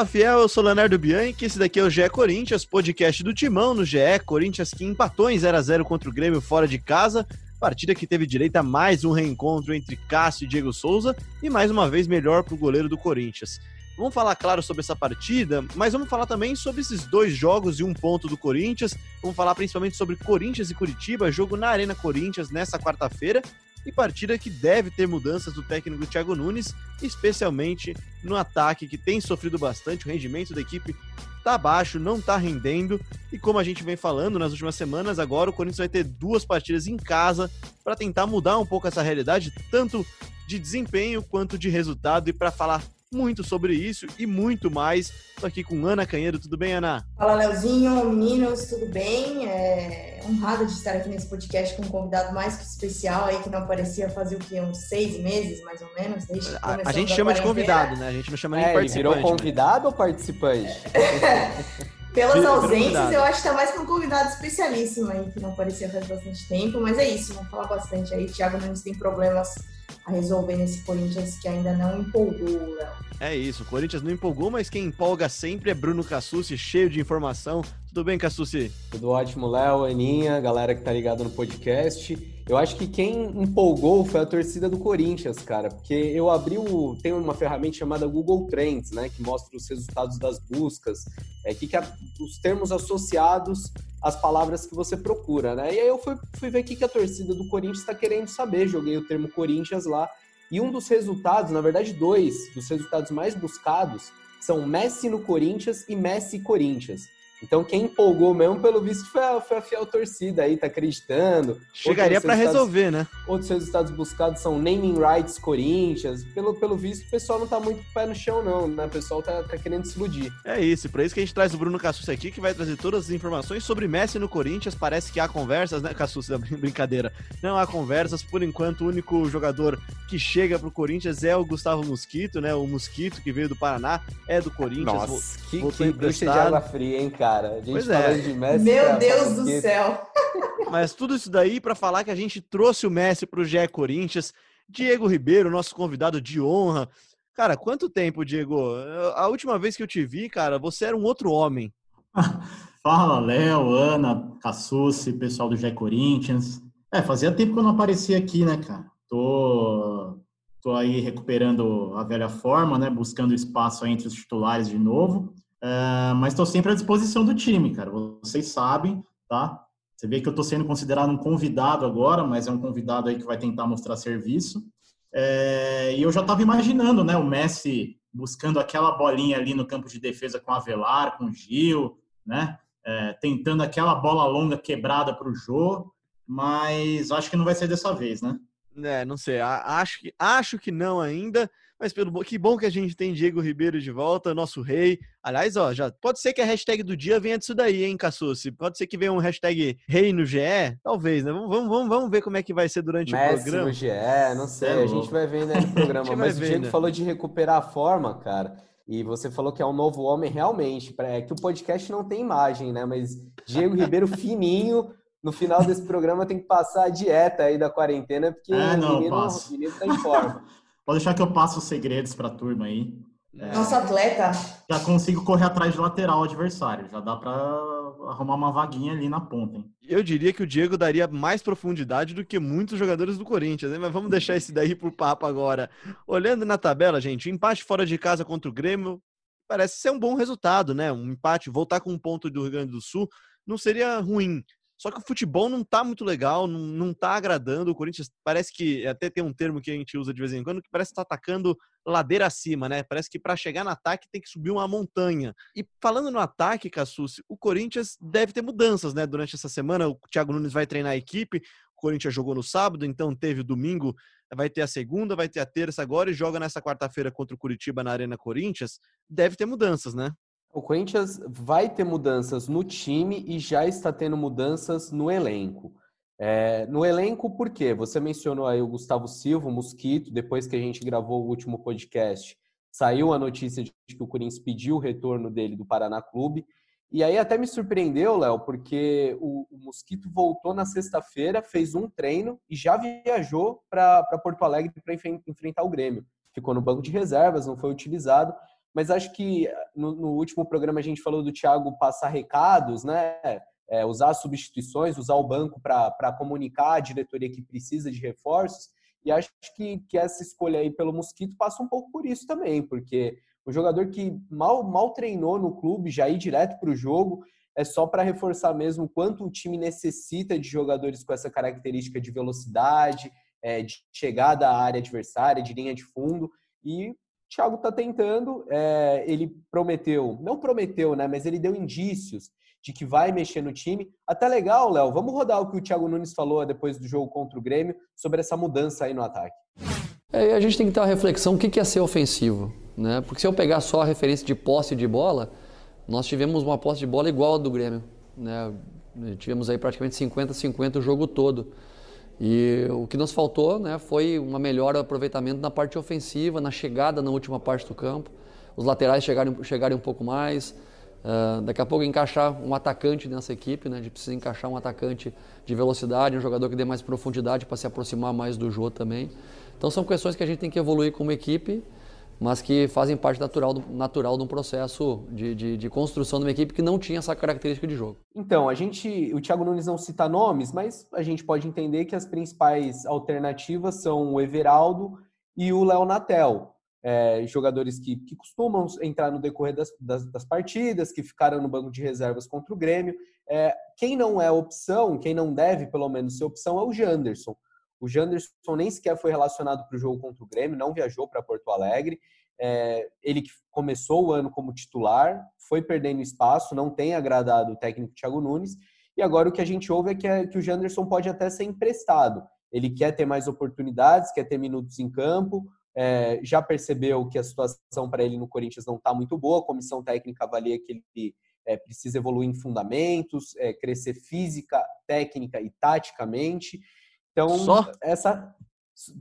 Fala fiel, eu sou Leonardo Bianchi, esse daqui é o GE Corinthians, podcast do Timão no GE, Corinthians que empatou em 0x0 contra o Grêmio fora de casa, partida que teve direito a mais um reencontro entre Cássio e Diego Souza e mais uma vez melhor para o goleiro do Corinthians. Vamos falar, claro, sobre essa partida, mas vamos falar também sobre esses dois jogos e um ponto do Corinthians. Vamos falar principalmente sobre Corinthians e Curitiba, jogo na Arena Corinthians nessa quarta-feira e partida que deve ter mudanças do técnico Thiago Nunes, especialmente no ataque que tem sofrido bastante, o rendimento da equipe tá baixo, não tá rendendo, e como a gente vem falando nas últimas semanas, agora o Corinthians vai ter duas partidas em casa para tentar mudar um pouco essa realidade, tanto de desempenho quanto de resultado, e para falar muito sobre isso e muito mais. Estou aqui com Ana Canheiro. Tudo bem, Ana? Fala, Leozinho, meninos, tudo bem? É honrada de estar aqui nesse podcast com um convidado mais que especial aí, que não aparecia fazer o quê? Uns seis meses, mais ou menos, desde a, a gente chama de convidado, né? A gente não chama nem é, de participante. virou convidado ou participante? Pelas ausências, eu acho que tá mais que um convidado especialíssimo aí, que não aparecia faz bastante tempo, mas é isso, vamos falar bastante aí. Thiago Nunes tem problemas a resolver nesse Corinthians que ainda não empolgou, Léo. É isso, o Corinthians não empolgou, mas quem empolga sempre é Bruno Cassucci, cheio de informação. Tudo bem, Cassucci? Tudo ótimo, Léo, Aninha, galera que tá ligado no podcast. Eu acho que quem empolgou foi a torcida do Corinthians, cara, porque eu abri o. Tem uma ferramenta chamada Google Trends, né, que mostra os resultados das buscas, é, que, que a, os termos associados às palavras que você procura, né? E aí eu fui, fui ver o que, que a torcida do Corinthians está querendo saber. Joguei o termo Corinthians lá. E um dos resultados, na verdade, dois dos resultados mais buscados são Messi no Corinthians e Messi Corinthians. Então, quem empolgou mesmo, pelo visto, foi a, foi a fiel torcida aí, tá acreditando. Chegaria para resolver, né? Outros resultados buscados são naming rights Corinthians. Pelo, pelo visto, o pessoal não tá muito pé no chão, não, né? O pessoal tá, tá querendo se iludir. É isso, por isso que a gente traz o Bruno Cassus aqui, que vai trazer todas as informações sobre Messi no Corinthians. Parece que há conversas, né, Cassus? Brincadeira. Não há conversas, por enquanto, o único jogador que chega pro Corinthians é o Gustavo Mosquito, né? O Mosquito, que veio do Paraná, é do Corinthians. Nossa, que, que bruxa de água fria, hein, cara? Cara. A gente pois é. de Messi. Meu Deus do céu. Mas tudo isso daí para falar que a gente trouxe o Messi pro GE Corinthians. Diego Ribeiro, nosso convidado de honra. Cara, quanto tempo, Diego? A última vez que eu te vi, cara, você era um outro homem. Fala, Léo, Ana, Cassucci, pessoal do GE Corinthians. É, fazia tempo que eu não aparecia aqui, né, cara? Tô, tô aí recuperando a velha forma, né? Buscando espaço entre os titulares de novo. É, mas estou sempre à disposição do time, cara. Vocês sabem, tá? Você vê que eu estou sendo considerado um convidado agora, mas é um convidado aí que vai tentar mostrar serviço. É, e eu já estava imaginando, né? O Messi buscando aquela bolinha ali no campo de defesa com Avelar, com Gil, né? É, tentando aquela bola longa quebrada para o Jô, mas acho que não vai ser dessa vez, né? É, não sei. Acho que, acho que não ainda. Mas pelo que bom que a gente tem Diego Ribeiro de volta, nosso rei. Aliás, ó, já pode ser que a hashtag do dia venha disso daí, hein, Cassucci? Pode ser que venha um hashtag rei no GE? Talvez, né? Vamos, vamos, vamos ver como é que vai ser durante Messi o programa. no GE, não sei, é a gente vai ver né, no programa. Mas o Diego né? falou de recuperar a forma, cara. E você falou que é um novo homem realmente. É que o podcast não tem imagem, né? Mas Diego Ribeiro fininho, no final desse programa tem que passar a dieta aí da quarentena, porque é, não, o, menino, o menino tá em forma. Pode deixar que eu passo os segredos para a turma aí. É, Nosso atleta. Já consigo correr atrás de lateral adversário. Já dá para arrumar uma vaguinha ali na ponta. Hein? Eu diria que o Diego daria mais profundidade do que muitos jogadores do Corinthians, né? mas vamos deixar esse daí por papo agora. Olhando na tabela, gente, o empate fora de casa contra o Grêmio parece ser um bom resultado, né? Um empate, voltar com um ponto do Rio Grande do Sul não seria ruim. Só que o futebol não tá muito legal, não, não tá agradando. O Corinthians parece que, até tem um termo que a gente usa de vez em quando, que parece estar tá atacando ladeira acima, né? Parece que para chegar no ataque tem que subir uma montanha. E falando no ataque, Cassucci, o Corinthians deve ter mudanças, né? Durante essa semana, o Thiago Nunes vai treinar a equipe. O Corinthians jogou no sábado, então teve o domingo, vai ter a segunda, vai ter a terça agora e joga nessa quarta-feira contra o Curitiba na Arena Corinthians. Deve ter mudanças, né? O Corinthians vai ter mudanças no time e já está tendo mudanças no elenco. É, no elenco, por quê? Você mencionou aí o Gustavo Silva, o Mosquito, depois que a gente gravou o último podcast, saiu a notícia de que o Corinthians pediu o retorno dele do Paraná Clube. E aí até me surpreendeu, Léo, porque o, o, Mosquito voltou na sexta-feira, fez um treino e já viajou para Porto Alegre para enfrentar o Grêmio. Ficou no banco de reservas, não foi utilizado mas acho que no, no último programa a gente falou do Thiago passar recados, né? É, usar substituições, usar o banco para comunicar a diretoria que precisa de reforços. E acho que, que essa escolha aí pelo Mosquito passa um pouco por isso também, porque o jogador que mal, mal treinou no clube, já ir direto para o jogo, é só para reforçar mesmo quanto o time necessita de jogadores com essa característica de velocidade, é, de chegada à área adversária, de linha de fundo. E Thiago está tentando, é, ele prometeu, não prometeu, né, mas ele deu indícios de que vai mexer no time. Até legal, Léo, vamos rodar o que o Thiago Nunes falou depois do jogo contra o Grêmio sobre essa mudança aí no ataque. É, a gente tem que ter uma reflexão, o que é ser ofensivo? Né? Porque se eu pegar só a referência de posse de bola, nós tivemos uma posse de bola igual a do Grêmio. Né? Tivemos aí praticamente 50-50 o jogo todo. E o que nos faltou né, foi uma melhor aproveitamento na parte ofensiva, na chegada na última parte do campo. Os laterais chegarem, chegarem um pouco mais. Uh, daqui a pouco encaixar um atacante nessa equipe, né? A gente precisa encaixar um atacante de velocidade, um jogador que dê mais profundidade para se aproximar mais do jogo também. Então são questões que a gente tem que evoluir como equipe mas que fazem parte natural, natural de um processo de, de, de, construção de uma equipe que não tinha essa característica de jogo. Então, a gente, o Thiago Nunes não cita nomes, mas a gente pode entender que as principais alternativas são o Everaldo e o Léo Natel. É, jogadores que, que, costumam entrar no decorrer das, das, das, partidas, que ficaram no banco de reservas contra o Grêmio. É, quem não é opção, quem não deve pelo menos ser opção, é o Janderson. O Janderson nem sequer foi relacionado para o jogo contra o Grêmio, não viajou para Porto Alegre. É, ele que começou o ano como titular, foi perdendo espaço, não tem agradado o técnico Thiago Nunes. E agora o que a gente ouve é que, é, que o Janderson pode até ser emprestado. Ele quer ter mais oportunidades, quer ter minutos em campo, é, já percebeu que a situação para ele no Corinthians não está muito boa, a comissão técnica avalia que ele é, precisa evoluir em fundamentos, é, crescer física, técnica e taticamente. Então, Só? essa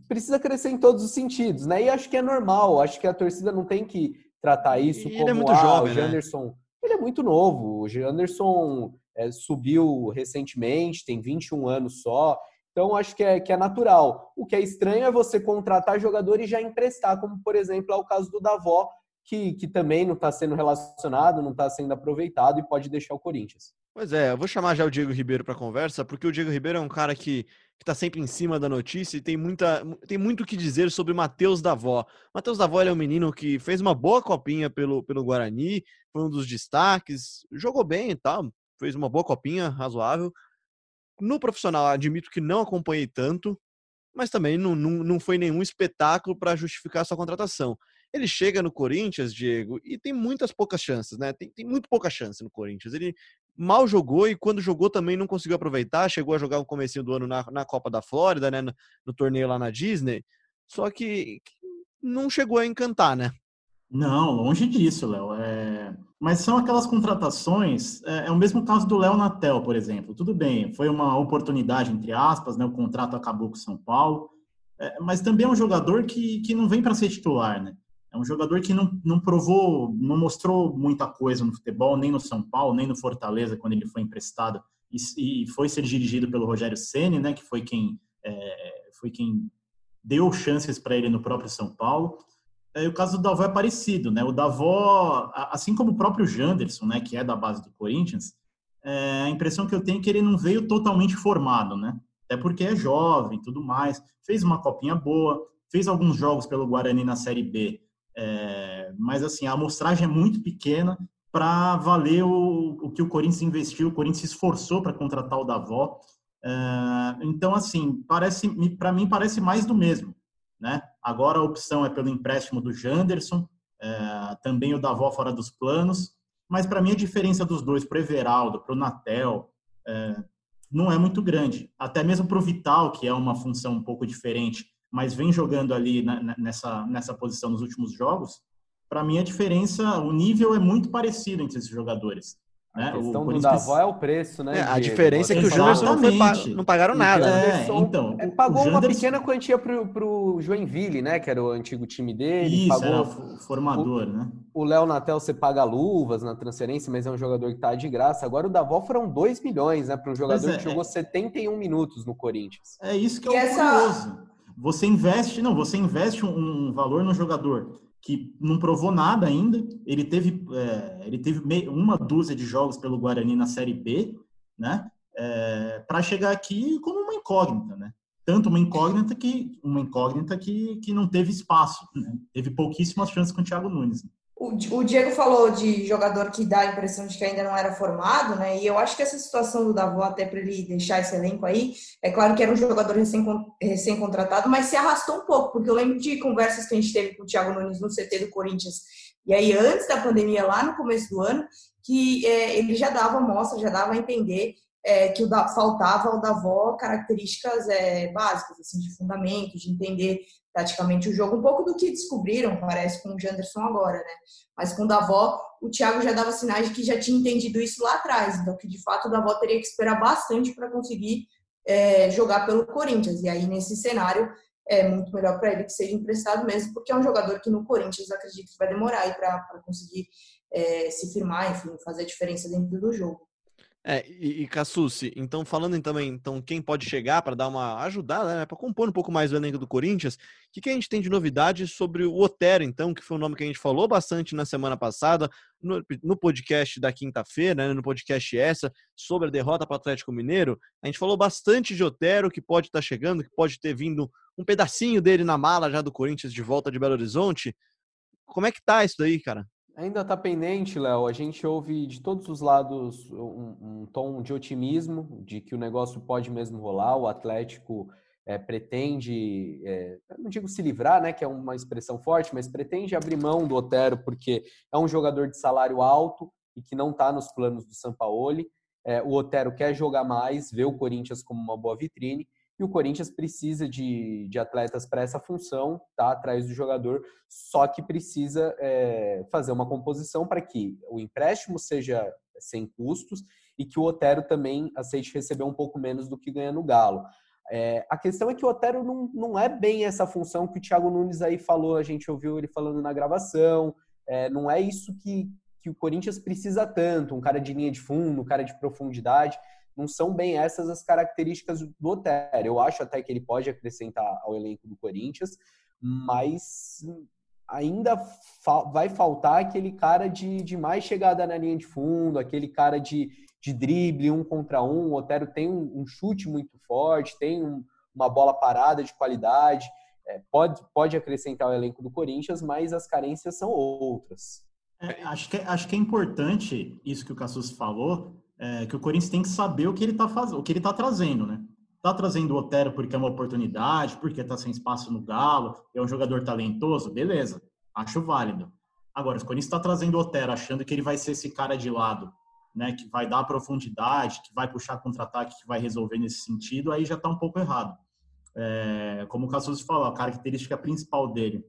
precisa crescer em todos os sentidos, né? E acho que é normal, acho que a torcida não tem que tratar isso e como ele é muito ah, jovem, o né? Janderson. Né? Ele é muito novo. O Janderson é, subiu recentemente, tem 21 anos só. Então, acho que é, que é natural. O que é estranho é você contratar jogadores e já emprestar, como, por exemplo, é o caso do Davó, que, que também não está sendo relacionado, não está sendo aproveitado e pode deixar o Corinthians. Pois é, eu vou chamar já o Diego Ribeiro para conversa, porque o Diego Ribeiro é um cara que está sempre em cima da notícia e tem, muita, tem muito o que dizer sobre Matheus Davó. Matheus Davó é um menino que fez uma boa copinha pelo, pelo Guarani, foi um dos destaques, jogou bem e tal, fez uma boa copinha, razoável. No profissional, admito que não acompanhei tanto, mas também não, não, não foi nenhum espetáculo para justificar sua contratação. Ele chega no Corinthians, Diego, e tem muitas poucas chances, né? Tem, tem muito pouca chance no Corinthians. Ele mal jogou e quando jogou também não conseguiu aproveitar. Chegou a jogar no começo do ano na, na Copa da Flórida, né? No, no, torneio lá na Disney. Só que, não chegou a encantar, né? Não, longe disso, Léo. É... Mas são aquelas contratações. É, é o mesmo caso do Léo Natel, por exemplo. Tudo bem, foi uma oportunidade, entre aspas, né? O contrato acabou com o São Paulo. É, mas também é um jogador que, que não vem para ser titular, né? É um jogador que não, não provou, não mostrou muita coisa no futebol, nem no São Paulo, nem no Fortaleza, quando ele foi emprestado e, e foi ser dirigido pelo Rogério Ceni, né, que foi quem, é, foi quem deu chances para ele no próprio São Paulo. É, o caso do Davó é parecido, né? O Davó, assim como o próprio Janderson, né, que é da base do Corinthians, é, a impressão que eu tenho é que ele não veio totalmente formado, né? Até porque é jovem, tudo mais. Fez uma copinha boa, fez alguns jogos pelo Guarani na Série B é, mas assim, a amostragem é muito pequena para valer o, o que o Corinthians investiu, o Corinthians se esforçou para contratar o Davó. É, então, assim, parece para mim parece mais do mesmo. Né? Agora a opção é pelo empréstimo do Janderson, é, também o Davó fora dos planos, mas para mim a diferença dos dois, para o Everaldo, para o Natel, é, não é muito grande. Até mesmo para o Vital, que é uma função um pouco diferente, mas vem jogando ali nessa, nessa posição nos últimos jogos, para mim a diferença, o nível é muito parecido entre esses jogadores. Né? A questão o do Davó é o preço, né? É, a diferença é que o Janderson não, foi, não pagaram nada. É, então, é, pagou Janderson... uma pequena quantia pro, pro Joinville, né? Que era o antigo time dele. Isso, pagou era o formador, o, né? O Léo Natel você paga luvas na transferência, mas é um jogador que tá de graça. Agora o Davó foram 2 milhões, né? Para um jogador é, que jogou 71 minutos no Corinthians. É isso que é o essa... curioso. Você investe, não, você investe um valor no jogador que não provou nada ainda. Ele teve, é, ele teve uma dúzia de jogos pelo Guarani na Série B, né? É, para chegar aqui como uma incógnita, né? Tanto uma incógnita que uma incógnita que, que não teve espaço, né? teve pouquíssimas chances com o Thiago Nunes. O, o Diego falou de jogador que dá a impressão de que ainda não era formado, né? E eu acho que essa situação do Davó, até para ele deixar esse elenco aí, é claro que era um jogador recém-contratado, recém mas se arrastou um pouco, porque eu lembro de conversas que a gente teve com o Thiago Nunes no CT do Corinthians, e aí antes da pandemia, lá no começo do ano, que é, ele já dava mostra, já dava a entender é, que o da, faltava ao Davó características é, básicas, assim, de fundamento, de entender praticamente o jogo, um pouco do que descobriram, parece, com o Janderson agora, né? Mas com o Davó, o Thiago já dava sinais de que já tinha entendido isso lá atrás, então que de fato o Davó teria que esperar bastante para conseguir é, jogar pelo Corinthians. E aí, nesse cenário, é muito melhor para ele que seja emprestado mesmo, porque é um jogador que no Corinthians acredito que vai demorar para conseguir é, se firmar, enfim, fazer a diferença dentro do jogo. É, e, e Cassucci, então falando também, então quem pode chegar para dar uma ajudada, né, para compor um pouco mais o elenco do Corinthians, o que, que, a gente tem de novidade sobre o Otero, então, que foi um nome que a gente falou bastante na semana passada, no, no podcast da quinta-feira, né, no podcast essa, sobre a derrota para o Atlético Mineiro, a gente falou bastante de Otero, que pode estar tá chegando, que pode ter vindo um pedacinho dele na mala já do Corinthians de volta de Belo Horizonte. Como é que tá isso daí, cara? Ainda está pendente, Léo. A gente ouve de todos os lados um, um, tom de otimismo, de que o negócio pode mesmo rolar. O Atlético é, pretende, é, não digo se livrar, né, que é uma expressão forte, mas pretende abrir mão do Otero porque é um jogador de salário alto e que não está nos planos do Sampaoli. É, o Otero quer jogar mais, vê o Corinthians como uma boa vitrine e o Corinthians precisa de, de atletas para essa função, tá atrás do jogador, só que precisa é, fazer uma composição para que o empréstimo seja sem custos e que o Otero também aceite receber um pouco menos do que ganha no Galo. É, a questão é que o Otero não, não é bem essa função que o Thiago Nunes aí falou, a gente ouviu ele falando na gravação, é, não é isso que, que o Corinthians precisa tanto, um cara de linha de fundo, um cara de profundidade não são bem essas as características do Otero. Eu acho até que ele pode acrescentar ao elenco do Corinthians, mas ainda fa vai faltar aquele cara de, de mais chegada na linha de fundo, aquele cara de, de drible um contra um. O Otero tem um, um chute muito forte, tem um, uma bola parada de qualidade, é, pode, pode acrescentar ao elenco do Corinthians, mas as carências são outras. É, acho, que, é, acho que é importante isso que o Cassus falou, é, que o Corinthians tem que saber o que ele está fazendo, o que ele está trazendo, né? Está trazendo o Otero porque é uma oportunidade, porque está sem espaço no Galo, é um jogador talentoso, beleza, acho válido. Agora, o Corinthians está trazendo o Otero achando que ele vai ser esse cara de lado, né? Que vai dar profundidade, que vai puxar contra-ataque, que vai resolver nesse sentido, aí já está um pouco errado. É, como o Cassus falou, a característica principal dele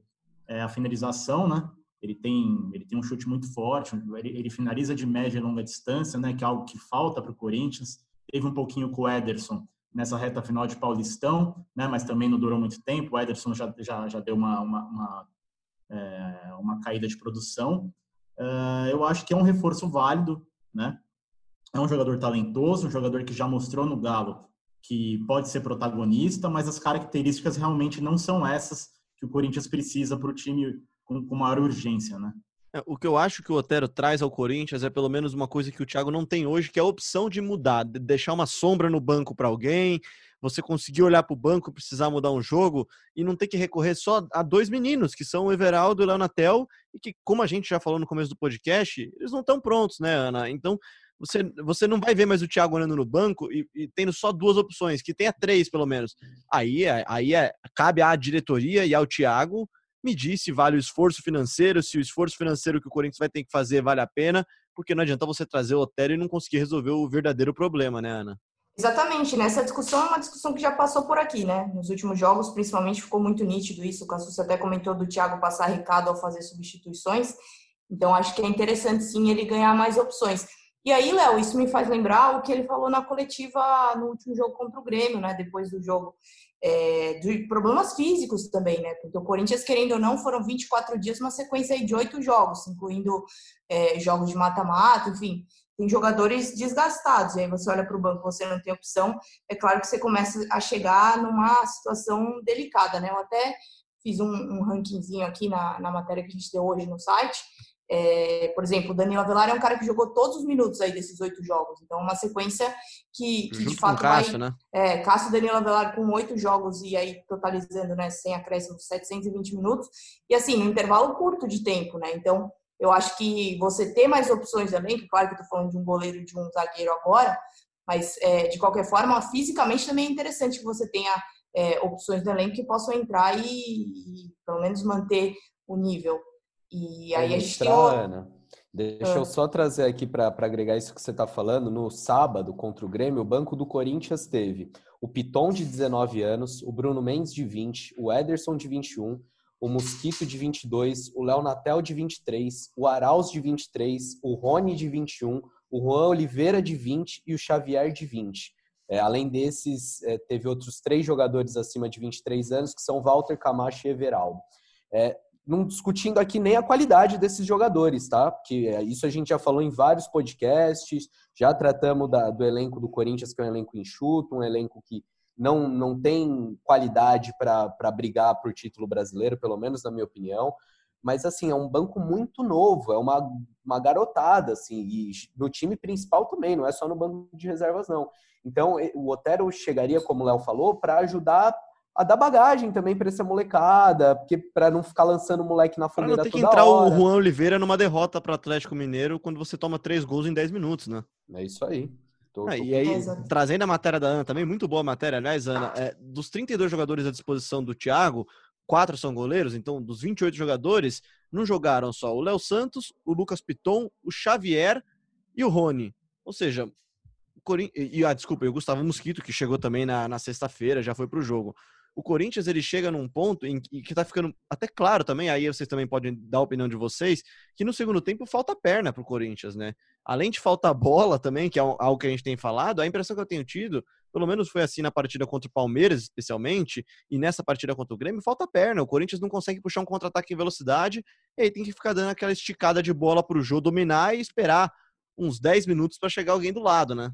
é a finalização, né? Ele tem, ele tem um chute muito forte, ele, ele finaliza de média e longa distância, né, que é algo que falta para o Corinthians. Teve um pouquinho com o Ederson nessa reta final de Paulistão, né, mas também não durou muito tempo. O Ederson já, já, já deu uma, uma, uma, é, uma caída de produção. Uh, eu acho que é um reforço válido, né? É um jogador talentoso, um jogador que já mostrou no Galo que pode ser protagonista, mas as características realmente não são essas que o Corinthians precisa para o time com, com maior urgência, né? É, o que eu acho que o Otero traz ao Corinthians é pelo menos uma coisa que o Thiago não tem hoje, que é a opção de mudar, de deixar uma sombra no banco para alguém, você conseguir olhar para o banco, precisar mudar um jogo e não ter que recorrer só a dois meninos, que são o Everaldo e o Leonatel, e que, como a gente já falou no começo do podcast, eles não estão prontos, né, Ana? Então, você, você não vai ver mais o Thiago olhando no banco e, e tendo só duas opções, que tenha três, pelo menos. Aí, é, aí é, cabe à diretoria e ao Thiago medir se vale o esforço financeiro, se o esforço financeiro que o Corinthians vai ter que fazer vale a pena, porque não adianta você trazer o Otero e não conseguir resolver o verdadeiro problema, né, Ana? Exatamente, né? discussão é uma discussão que já passou por aqui, né? Nos últimos jogos, principalmente, ficou muito nítido isso. O Cassus até comentou do Thiago passar recado ao fazer substituições. Então, acho que é interessante sim ele ganhar mais opções. E aí, Léo, isso me faz lembrar o que ele falou na coletiva no último jogo contra o Grêmio, né? Depois do jogo é, de problemas físicos também, né? Porque o Corinthians, querendo ou não, foram 24 dias, uma sequência de oito jogos, incluindo é, jogos de mata-mata, enfim, tem jogadores desgastados. E aí você olha para o banco, você não tem opção, é claro que você começa a chegar numa situação delicada, né? Eu até fiz um, um rankingzinho aqui na, na matéria que a gente deu hoje no site. É, por exemplo, o Danilo Avelar é um cara que jogou todos os minutos aí desses oito jogos. Então, uma sequência que, que de fato Cássio, vai... Né? É, Cássio Danilo Avelar com oito jogos e aí totalizando, né, sem acréscimo, 720 minutos. E assim, no intervalo curto de tempo, né? Então, eu acho que você ter mais opções também, claro que eu tô falando de um goleiro e de um zagueiro agora, mas é, de qualquer forma, fisicamente também é interessante que você tenha é, opções do elenco que possam entrar e, e pelo menos manter o nível. E aí a gente tem. Ana, deixa ah. eu só trazer aqui para agregar isso que você está falando. No sábado, contra o Grêmio, o Banco do Corinthians teve o Piton de 19 anos, o Bruno Mendes de 20, o Ederson de 21, o Mosquito de 22, o Léo Natel de 23, o Arauz de 23, o Rony de 21, o Juan Oliveira de 20 e o Xavier de 20. É, além desses, é, teve outros três jogadores acima de 23 anos, que são Walter Camacho e Everaldo. É, não discutindo aqui nem a qualidade desses jogadores, tá? Porque é, isso a gente já falou em vários podcasts, já tratamos da, do elenco do Corinthians, que é um elenco enxuto, um elenco que não, não tem qualidade para brigar por título brasileiro, pelo menos na minha opinião. Mas, assim, é um banco muito novo, é uma, uma garotada, assim, e no time principal também, não é só no banco de reservas, não. Então, o Otero chegaria, como o Léo falou, para ajudar a dar bagagem também para essa molecada, porque para não ficar lançando moleque na fogueira pra não ter que entrar hora. o Juan Oliveira numa derrota para Atlético Mineiro quando você toma três gols em 10 minutos, né? É isso aí. Tô, ah, tô... E aí, trazendo a matéria da Ana também, muito boa a matéria, aliás, Ana, é, dos 32 jogadores à disposição do Thiago, quatro são goleiros, então dos 28 jogadores, não jogaram só o Léo Santos, o Lucas Piton, o Xavier e o Rony. Ou seja, o Corin... e, ah, desculpa, e o Gustavo Mosquito, que chegou também na, na sexta-feira, já foi pro jogo o Corinthians ele chega num ponto em que, que tá ficando até claro também, aí vocês também podem dar a opinião de vocês, que no segundo tempo falta perna pro Corinthians, né? Além de faltar bola também, que é algo que a gente tem falado, a impressão que eu tenho tido, pelo menos foi assim na partida contra o Palmeiras, especialmente, e nessa partida contra o Grêmio, falta perna. O Corinthians não consegue puxar um contra-ataque em velocidade, e aí tem que ficar dando aquela esticada de bola pro Jô dominar e esperar uns 10 minutos para chegar alguém do lado, né?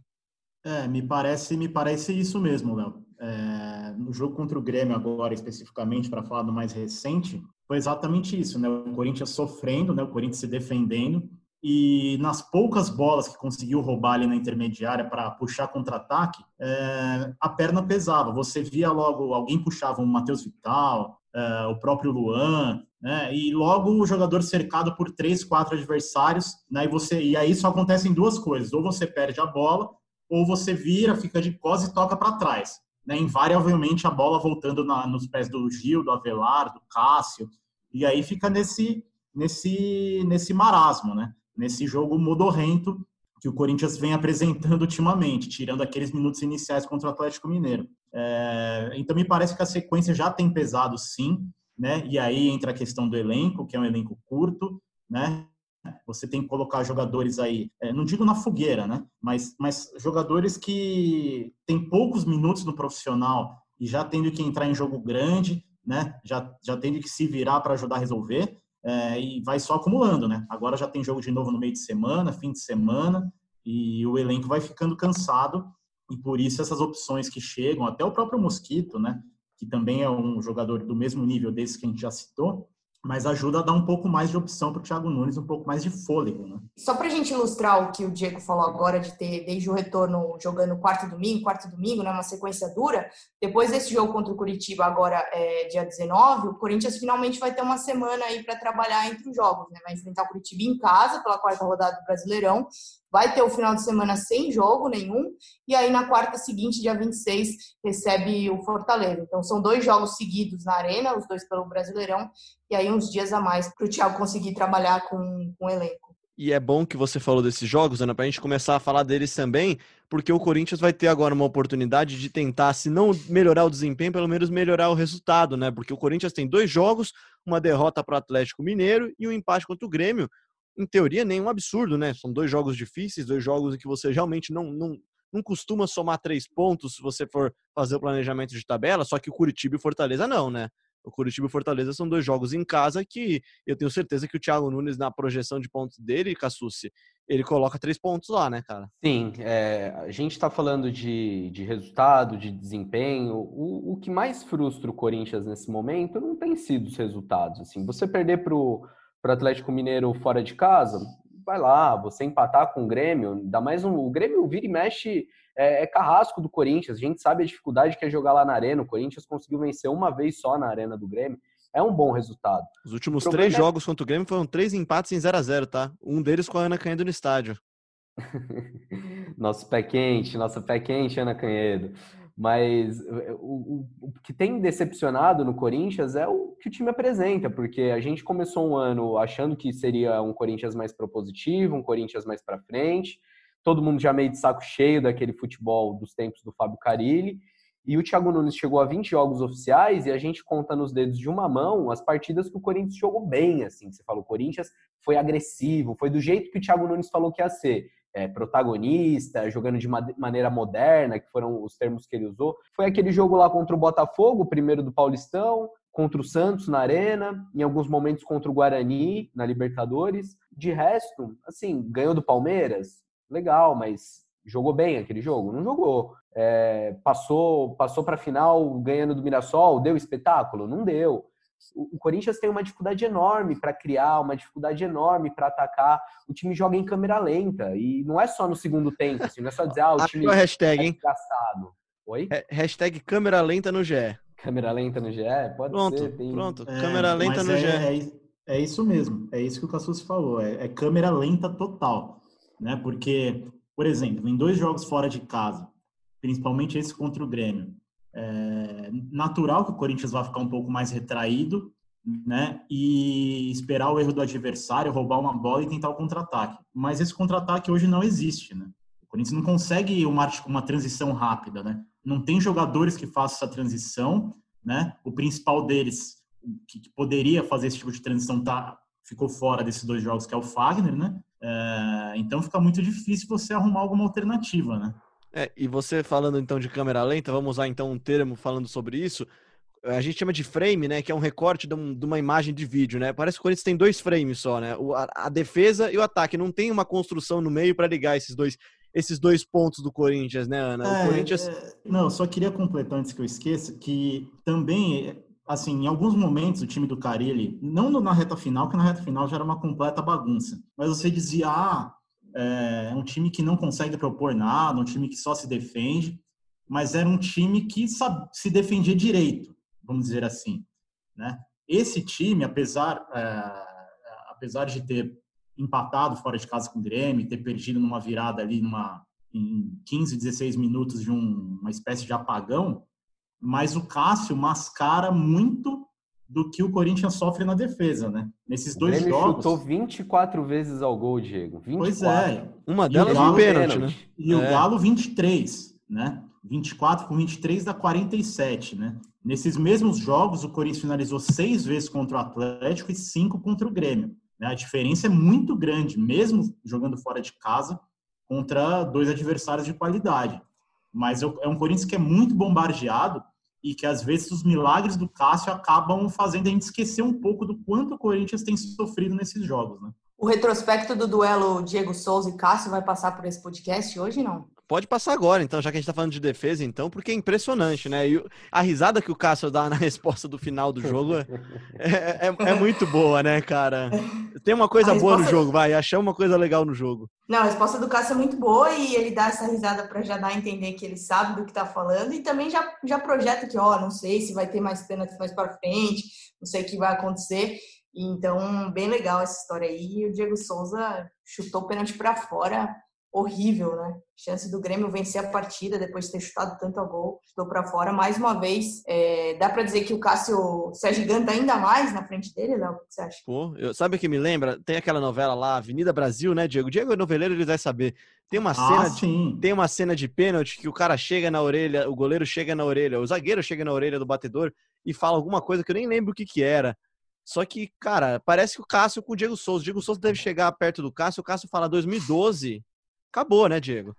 É, me parece, me parece isso mesmo, Léo. É, no jogo contra o Grêmio agora, especificamente, para falar do mais recente, foi exatamente isso, né? O Corinthians sofrendo, né? O Corinthians se defendendo e nas poucas bolas que conseguiu roubar ali na intermediária para puxar contra-ataque, é, a perna pesava. Você via logo alguém puxava um Matheus Vital, é, o próprio Luan, né? E logo o jogador cercado por três, quatro adversários, né? E você e aí só acontecem duas coisas: ou você perde a bola ou você vira, fica de costas e toca para trás. Né? Invariavelmente a bola voltando na, nos pés do Gil, do Avelar, do Cássio, e aí fica nesse, nesse, nesse marasmo, né? nesse jogo modorrento que o Corinthians vem apresentando ultimamente, tirando aqueles minutos iniciais contra o Atlético Mineiro. É, então me parece que a sequência já tem pesado sim, né? E aí entra a questão do elenco, que é um elenco curto, né? Você tem que colocar jogadores aí, é, não digo na fogueira, né? Mas, mas jogadores que têm poucos minutos no profissional e já tendo que entrar em jogo grande, né? Já, já tendo que se virar para ajudar a resolver é, e vai só acumulando, né? Agora já tem jogo de novo no meio de semana, fim de semana e o elenco vai ficando cansado e por isso essas opções que chegam, até o próprio Mosquito, né? Que também é um jogador do mesmo nível desse que a gente já citou, mas ajuda a dar um pouco mais de opção para o Thiago Nunes, um pouco mais de fôlego. Né? Só para a gente ilustrar o que o Diego falou agora, de ter desde o retorno jogando quarto domingo, quarto domingo, né, uma sequência dura, depois desse jogo contra o Curitiba, agora é, dia 19, o Corinthians finalmente vai ter uma semana aí para trabalhar entre os jogos. Né? Vai enfrentar o Curitiba em casa pela quarta rodada do Brasileirão, vai ter o final de semana sem jogo nenhum, e aí na quarta seguinte, dia 26, recebe o Fortaleza. Então são dois jogos seguidos na Arena, os dois pelo Brasileirão, e aí uns dias a mais para o Thiago conseguir trabalhar com, com o elenco. E é bom que você falou desses jogos, Ana, para a gente começar a falar deles também, porque o Corinthians vai ter agora uma oportunidade de tentar, se não melhorar o desempenho, pelo menos melhorar o resultado, né? Porque o Corinthians tem dois jogos, uma derrota para o Atlético Mineiro e um empate contra o Grêmio. Em teoria, nenhum absurdo, né? São dois jogos difíceis, dois jogos em que você realmente não, não, não costuma somar três pontos se você for fazer o planejamento de tabela, só que o Curitiba e o Fortaleza não, né? O Curitiba e o Fortaleza são dois jogos em casa que eu tenho certeza que o Thiago Nunes, na projeção de pontos dele, Cassucci, ele coloca três pontos lá, né, cara? Sim, é, a gente está falando de, de resultado, de desempenho. O, o que mais frustra o Corinthians nesse momento não tem sido os resultados. Assim, você perder para o Atlético Mineiro fora de casa, vai lá, você empatar com o Grêmio, ainda mais um, o Grêmio vira e mexe é, é, carrasco do Corinthians. A gente sabe a dificuldade que é jogar lá na Arena. O Corinthians conseguiu vencer uma vez só na Arena do Grêmio. É um bom resultado. Os últimos três é... jogos contra o Grêmio foram três empates em 0 a 0 tá? Um deles com a Ana Canhedo no estádio. nosso pé quente, nosso pé quente, Ana Canhedo. Mas o, o, o, que tem decepcionado no Corinthians é o que o time apresenta, porque a gente começou um ano achando que seria um Corinthians mais propositivo, um Corinthians mais para frente, todo mundo já meio de saco cheio daquele futebol dos tempos do Fábio Carilli. E o Thiago Nunes chegou a 20 jogos oficiais e a gente conta nos dedos de uma mão as partidas que o Corinthians jogou bem, assim. Você falou, o Corinthians foi agressivo, foi do jeito que o Thiago Nunes falou que ia ser. É, protagonista, jogando de maneira moderna, que foram os termos que ele usou. Foi aquele jogo lá contra o Botafogo, primeiro do Paulistão, contra o Santos na Arena, em alguns momentos contra o Guarani na Libertadores. De resto, assim, ganhou do Palmeiras, legal, mas jogou bem aquele jogo? Não jogou. É, passou passou para a final ganhando do Mirassol, deu espetáculo? Não deu. O, Corinthians tem uma dificuldade enorme para criar, uma dificuldade enorme para atacar. O time joga em câmera lenta e não é só no segundo tempo, assim, não é só dizer ah, o time a hashtag, é desgastado. Oi? hashtag câmera lenta no GE. Câmera lenta no GE? Pode pronto, ser. Tem... Pronto, é, câmera lenta no é, GE. É, é, isso mesmo, é isso que o Cassus falou, é, é câmera lenta total né? Porque, por exemplo, em dois jogos fora de casa, principalmente esse contra o Grêmio, é natural que o Corinthians vá ficar um pouco mais retraído, né? E esperar o erro do adversário, roubar uma bola e tentar o contra-ataque. Mas esse contra-ataque hoje não existe, né? O Corinthians não consegue uma, uma transição rápida, né? Não tem jogadores que façam essa transição, né? O principal deles, que, que poderia fazer esse tipo de transição, tá, ficou fora desses dois jogos, que é o Fagner, né? É, então fica muito difícil você arrumar alguma alternativa, né? É, e você falando então de câmera lenta, vamos usar então um termo falando sobre isso. A gente chama de frame, né? Que é um recorte de, um, de uma imagem de vídeo, né? Parece que o Corinthians tem dois frames só, né? O, a, a, defesa e o ataque. Não tem uma construção no meio para ligar esses dois, esses dois pontos do Corinthians, né, Ana? É, o Corinthians. É, não, só queria completar antes que eu esqueça que também assim, em alguns momentos o time do Carilli, não na reta final, que na reta final já era uma completa bagunça, mas você dizia, ah, é um time que não consegue propor nada, um time que só se defende, mas era um time que se defendia direito, vamos dizer assim, né? Esse time, apesar, é, apesar de ter empatado fora de casa com o Grêmio, ter perdido numa virada ali numa, em 15, 16 minutos de um, uma espécie de apagão, mas o Cássio mascara muito do que o Corinthians sofre na defesa, né? Nesses dois Ele jogos. chutou 24 vezes ao gol, Diego. 24. Pois é. Uma delas um pênalti, né? E é. o Galo 23, né? 24 com 23 dá 47, né? Nesses mesmos jogos, o Corinthians finalizou seis vezes contra o Atlético e cinco contra o Grêmio. Né? A diferença é muito grande, mesmo jogando fora de casa, contra dois adversários de qualidade mas é um Corinthians que é muito bombardeado e que às vezes os milagres do Cássio acabam fazendo a gente esquecer um pouco do quanto o Corinthians tem sofrido nesses jogos, né? O retrospecto do duelo Diego Souza e Cássio vai passar por esse podcast hoje, não? Pode passar agora, então, já que a gente tá falando de defesa, então, porque é impressionante, né? E a risada que o Cássio dá na resposta do final do jogo é, é, é, é muito boa, né, cara? Tem uma coisa boa no jogo, vai, achamos uma coisa legal no jogo. Não, a resposta do Cássio é muito boa e ele dá essa risada para já dar a entender que ele sabe do que tá falando e também já, já projeta que, ó, não sei se vai ter mais pênalti mais para frente, não sei o que vai acontecer. Então, bem legal essa história aí. E o Diego Souza chutou o pênalti para fora horrível, né? Chance do Grêmio vencer a partida depois de ter chutado tanto a gol, chutou para fora. Mais uma vez, é, dá para dizer que o Cássio se agiganta ainda mais na frente dele, Léo? O que você acha? Pô, eu, sabe o que me lembra? Tem aquela novela lá, Avenida Brasil, né, Diego? Diego é noveleiro, ele vai saber. Tem uma, ah, cena de, tem uma cena de pênalti que o cara chega na orelha, o goleiro chega na orelha, o zagueiro chega na orelha do batedor e fala alguma coisa que eu nem lembro o que que era. Só que, cara, parece que o Cássio com o Diego Souza. O Diego Souza deve chegar perto do Cássio, o Cássio fala 2012 acabou, né, Diego?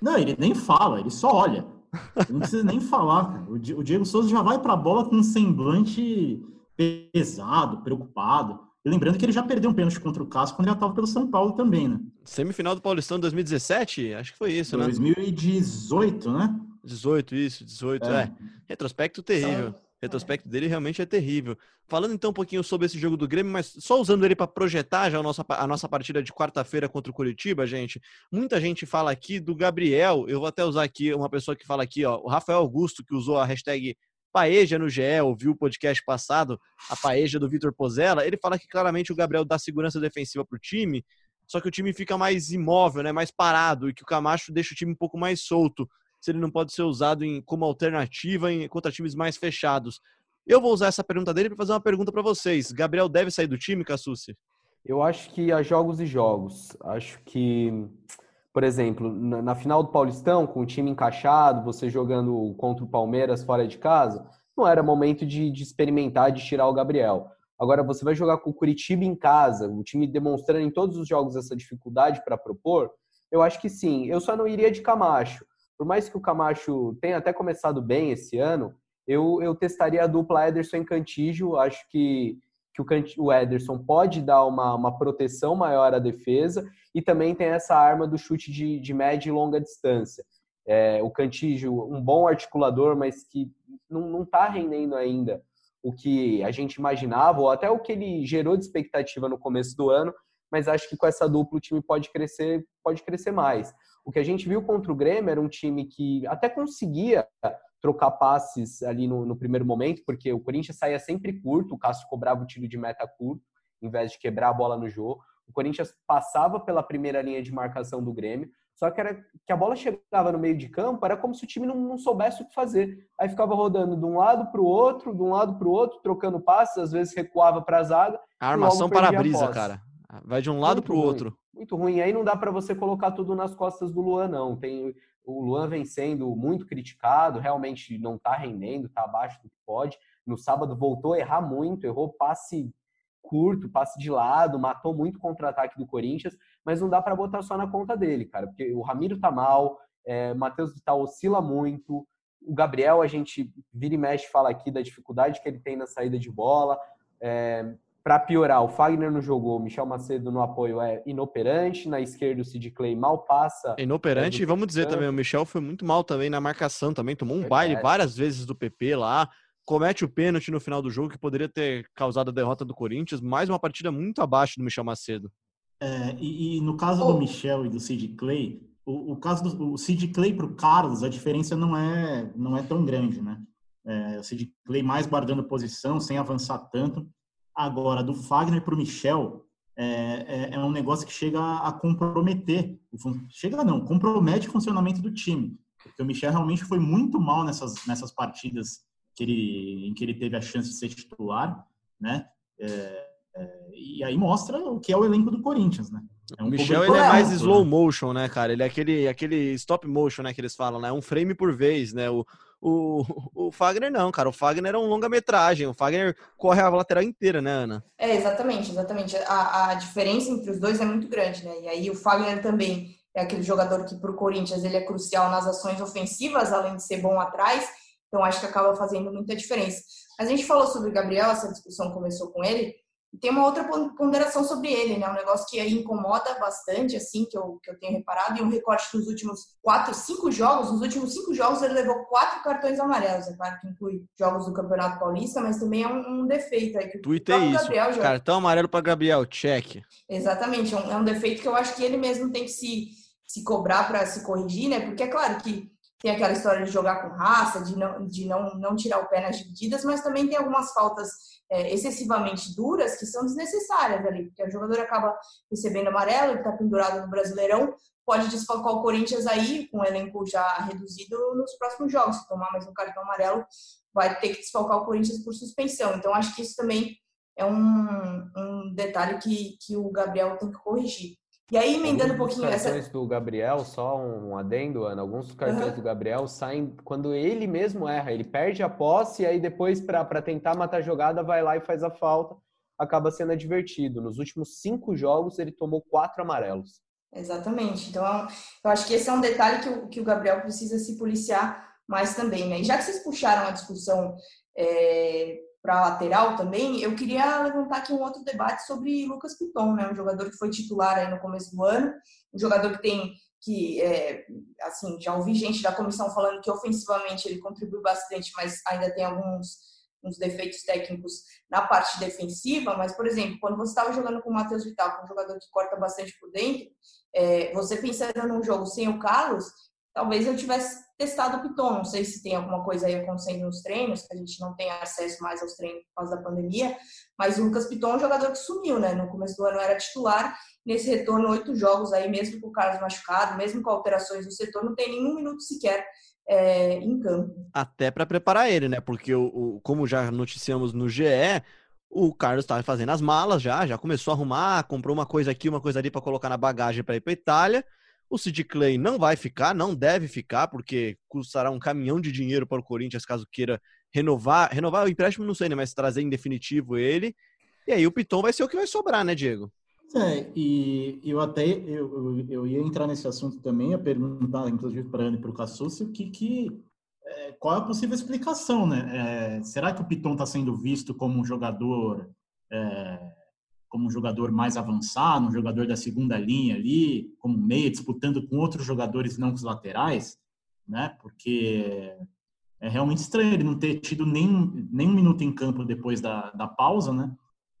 Não, ele nem fala, ele só olha. Não precisa nem falar. O Diego Souza já vai para a bola com um semblante pesado, preocupado. E lembrando que ele já perdeu um pênalti contra o Cássio quando ele estava pelo São Paulo também, né? Semifinal do Paulistão 2017? Acho que foi isso, 2018, né? 2018, né? 18, isso, 18. É. é. Retrospecto terrível. Só... retrospecto dele realmente é terrível. Falando então um pouquinho sobre esse jogo do Grêmio, mas só usando ele para projetar já a nossa, a nossa partida de quarta-feira contra o Curitiba, gente. Muita gente fala aqui do Gabriel. Eu vou até usar aqui uma pessoa que fala aqui, ó, o Rafael Augusto, que usou a hashtag Paeja no GE, ouviu o podcast passado, a Paeja do Vitor Pozella, ele fala que claramente o Gabriel dá segurança defensiva para o time, só que o time fica mais imóvel, né, mais parado, e que o Camacho deixa o time um pouco mais solto, se ele não pode ser usado em, como alternativa em, contra times mais fechados. Eu vou usar essa pergunta dele para fazer uma pergunta para vocês. Gabriel deve sair do time, Cassucci? Eu acho que há jogos e jogos. Acho que por exemplo, na, na, final do Paulistão, com o time encaixado, você jogando contra o Palmeiras fora de casa, não era momento de, de experimentar, de tirar o Gabriel. Agora, você vai jogar com o Curitiba em casa, o time demonstrando em todos os jogos essa dificuldade para propor, eu acho que sim. Eu só não iria de Camacho. Por mais que o Camacho tenha até começado bem esse ano, eu, eu testaria a dupla Ederson em Cantígio. Acho que, que o, o Ederson pode dar uma, uma proteção maior à defesa e também tem essa arma do chute de, de média e longa distância. É, o Cantígio, um bom articulador, mas que não está rendendo ainda o que a gente imaginava, ou até o que ele gerou de expectativa no começo do ano, mas acho que com essa dupla o time pode crescer, pode crescer mais. O que a gente viu contra o Grêmio era um time que até conseguia trocar passes ali no, no primeiro momento, porque o Corinthians saía sempre curto, o Cássio cobrava o tiro de meta curto, em vez de quebrar a bola no jogo. O Corinthians passava pela primeira linha de marcação do Grêmio, só que era que a bola chegava no meio de campo, era como se o time não, não soubesse o que fazer. Aí ficava rodando de um lado para o outro, de um lado para o outro, trocando passes, às vezes recuava para a zaga. A armação para-brisa, cara. Vai de um lado para o outro. Muito ruim. Aí não dá para você colocar tudo nas costas do Luan, não. Tem o Luan vem sendo muito criticado, realmente não está rendendo, está abaixo do que pode. No sábado voltou a errar muito, errou passe curto, passe de lado, matou muito contra-ataque do Corinthians, mas não dá para botar só na conta dele, cara, porque o Ramiro tá mal, é, Matheus Vital oscila muito, o Gabriel, a gente vira e mexe fala aqui da dificuldade que ele tem na saída de bola. É, para piorar, o Fagner não jogou, o Michel Macedo no apoio é inoperante, na esquerda o Sid Clay mal passa. Inoperante, é, e vamos dizer também, o Michel foi muito mal também na marcação, também tomou um baile várias vezes do PP lá, comete o pênalti no final do jogo que poderia ter causado a derrota do Corinthians, mais uma partida muito abaixo do Michel Macedo. É, e, e, no caso oh. do Michel e do Sid Clay, o, o caso do o Sid Clay para o Carlos, a diferença não é, não é tão grande, né? É, o Sid Clay mais guardando posição, sem avançar tanto. Agora, do Fagner para o Michel, é, é, é, um negócio que chega a comprometer. Chega não, compromete o funcionamento do time. Porque o Michel realmente foi muito mal nessas, nessas partidas que ele, em que ele teve a chance de ser titular, né? É, é, e aí mostra o que é o elenco do Corinthians, né? É um o Michel ele é mais slow motion, né, cara? Ele é aquele, aquele stop motion, né, que eles falam, né? Um frame por vez, né? O, o, o Fagner não, cara. O Fagner é um longa-metragem. O Fagner corre a lateral inteira, né, Ana? É, exatamente, exatamente. A, a diferença entre os dois é muito grande, né? E aí o Fagner também é aquele jogador que para o Corinthians ele é crucial nas ações ofensivas, além de ser bom atrás. Então, acho que acaba fazendo muita diferença. Mas a gente falou sobre o Gabriel, essa discussão começou com ele. Tem uma outra ponderação sobre ele, né? Um negócio que aí incomoda bastante, assim, que eu, que eu tenho reparado. E um recorte dos últimos quatro, cinco jogos. Nos últimos cinco jogos, ele levou quatro cartões amarelos. É claro que inclui jogos do Campeonato Paulista, mas também é um, um defeito aí. Que Tuitei isso. Gabriel já... Cartão amarelo para Gabriel, check. Exatamente. É um, é um defeito que eu acho que ele mesmo tem que se, se cobrar para se corrigir, né? Porque é claro que tem aquela história de jogar com raça, de não, de não, não tirar o pé nas divididas, mas também tem algumas faltas é, excessivamente duras que são desnecessárias ali, porque o jogador acaba recebendo amarelo, ele está pendurado no Brasileirão, pode desfalcar o Corinthians aí, com o elenco já reduzido nos próximos jogos. Se tomar mais um cartão amarelo, vai ter que desfalcar o Corinthians por suspensão. Então, acho que isso também é um, um detalhe que, que o Gabriel tem que corrigir. E aí, emendando um pouquinho essa. cartões do Gabriel, só um adendo, Ana. Alguns cartões uhum. do Gabriel saem quando ele mesmo erra. Ele perde a posse e aí depois, para tentar matar a jogada, vai lá e faz a falta. Acaba sendo advertido. Nos últimos cinco jogos, ele tomou quatro amarelos. Exatamente. Então, é eu acho que esse é um detalhe que o, que o Gabriel precisa se policiar mais também, né? E já que vocês puxaram a discussão é, para lateral também, eu queria levantar aqui um outro debate sobre Lucas Piton, né? Um jogador que foi titular aí no começo do ano, um jogador que tem que, é, assim, já ouvi gente da comissão falando que ofensivamente ele contribui bastante, mas ainda tem alguns uns defeitos técnicos na parte defensiva, mas, por exemplo, quando você estava jogando com o Matheus Vital, que é um jogador que corta bastante por dentro, é, você pensando num jogo sem o Carlos, talvez eu tivesse testado o Piton. Não sei se tem alguma coisa aí acontecendo nos treinos, que a gente não tem acesso mais aos treinos por causa da pandemia, mas o Lucas Piton é um jogador que sumiu, né? No começo do ano era titular, nesse retorno, oito jogos aí, mesmo com o Carlos machucado, mesmo com alterações no setor, não tem nenhum minuto sequer é, em campo. Até para preparar ele, né? Porque, o, o, como já noticiamos no GE, o Carlos estava fazendo as malas já, já começou a arrumar, comprou uma coisa aqui, uma coisa ali para colocar na bagagem para ir para Itália. O Sid Clay não vai ficar, não deve ficar, porque custará um caminhão de dinheiro para o Corinthians caso queira renovar, renovar o empréstimo, não sei, né? Mas trazer em definitivo ele. E aí o Piton vai ser o que vai sobrar, né, Diego? É, e eu até eu, eu ia entrar nesse assunto também, a perguntar, inclusive, para a Ana e para o Cassucci, o que, que é, qual é a possível explicação, né? É, será que o Piton está sendo visto como um jogador é, como um jogador mais avançado, um jogador da segunda linha ali, como meia, disputando com outros jogadores não os laterais, né? Porque é realmente estranho ele não ter tido nem, nem um minuto em campo depois da, da pausa, né?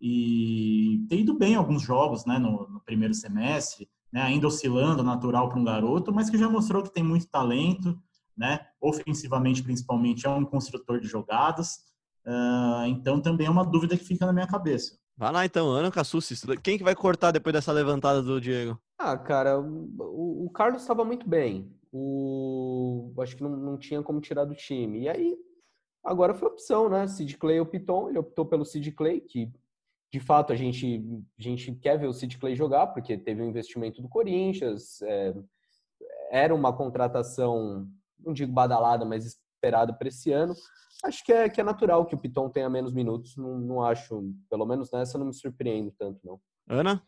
e tem ido bem alguns jogos né, no, no primeiro semestre, né, ainda oscilando, natural para um garoto, mas que já mostrou que tem muito talento, né, ofensivamente principalmente, é um construtor de jogadas, uh, então também é uma dúvida que fica na minha cabeça. Vai lá então, Ana Cassucci, quem que vai cortar depois dessa levantada do Diego? Ah, cara, o, o Carlos estava muito bem, o, acho que não, não tinha como tirar do time, e aí agora foi opção, né, Sid Clay ou Piton, ele optou pelo Sid Clay, que de fato, a gente, a gente quer ver o Sid Clay jogar, porque teve um investimento do Corinthians, é, era uma contratação, não digo badalada, mas esperada para esse ano. Acho que é, que é natural que o Piton tenha menos minutos, não, não acho, pelo menos nessa, não me surpreendo tanto, não. Ana?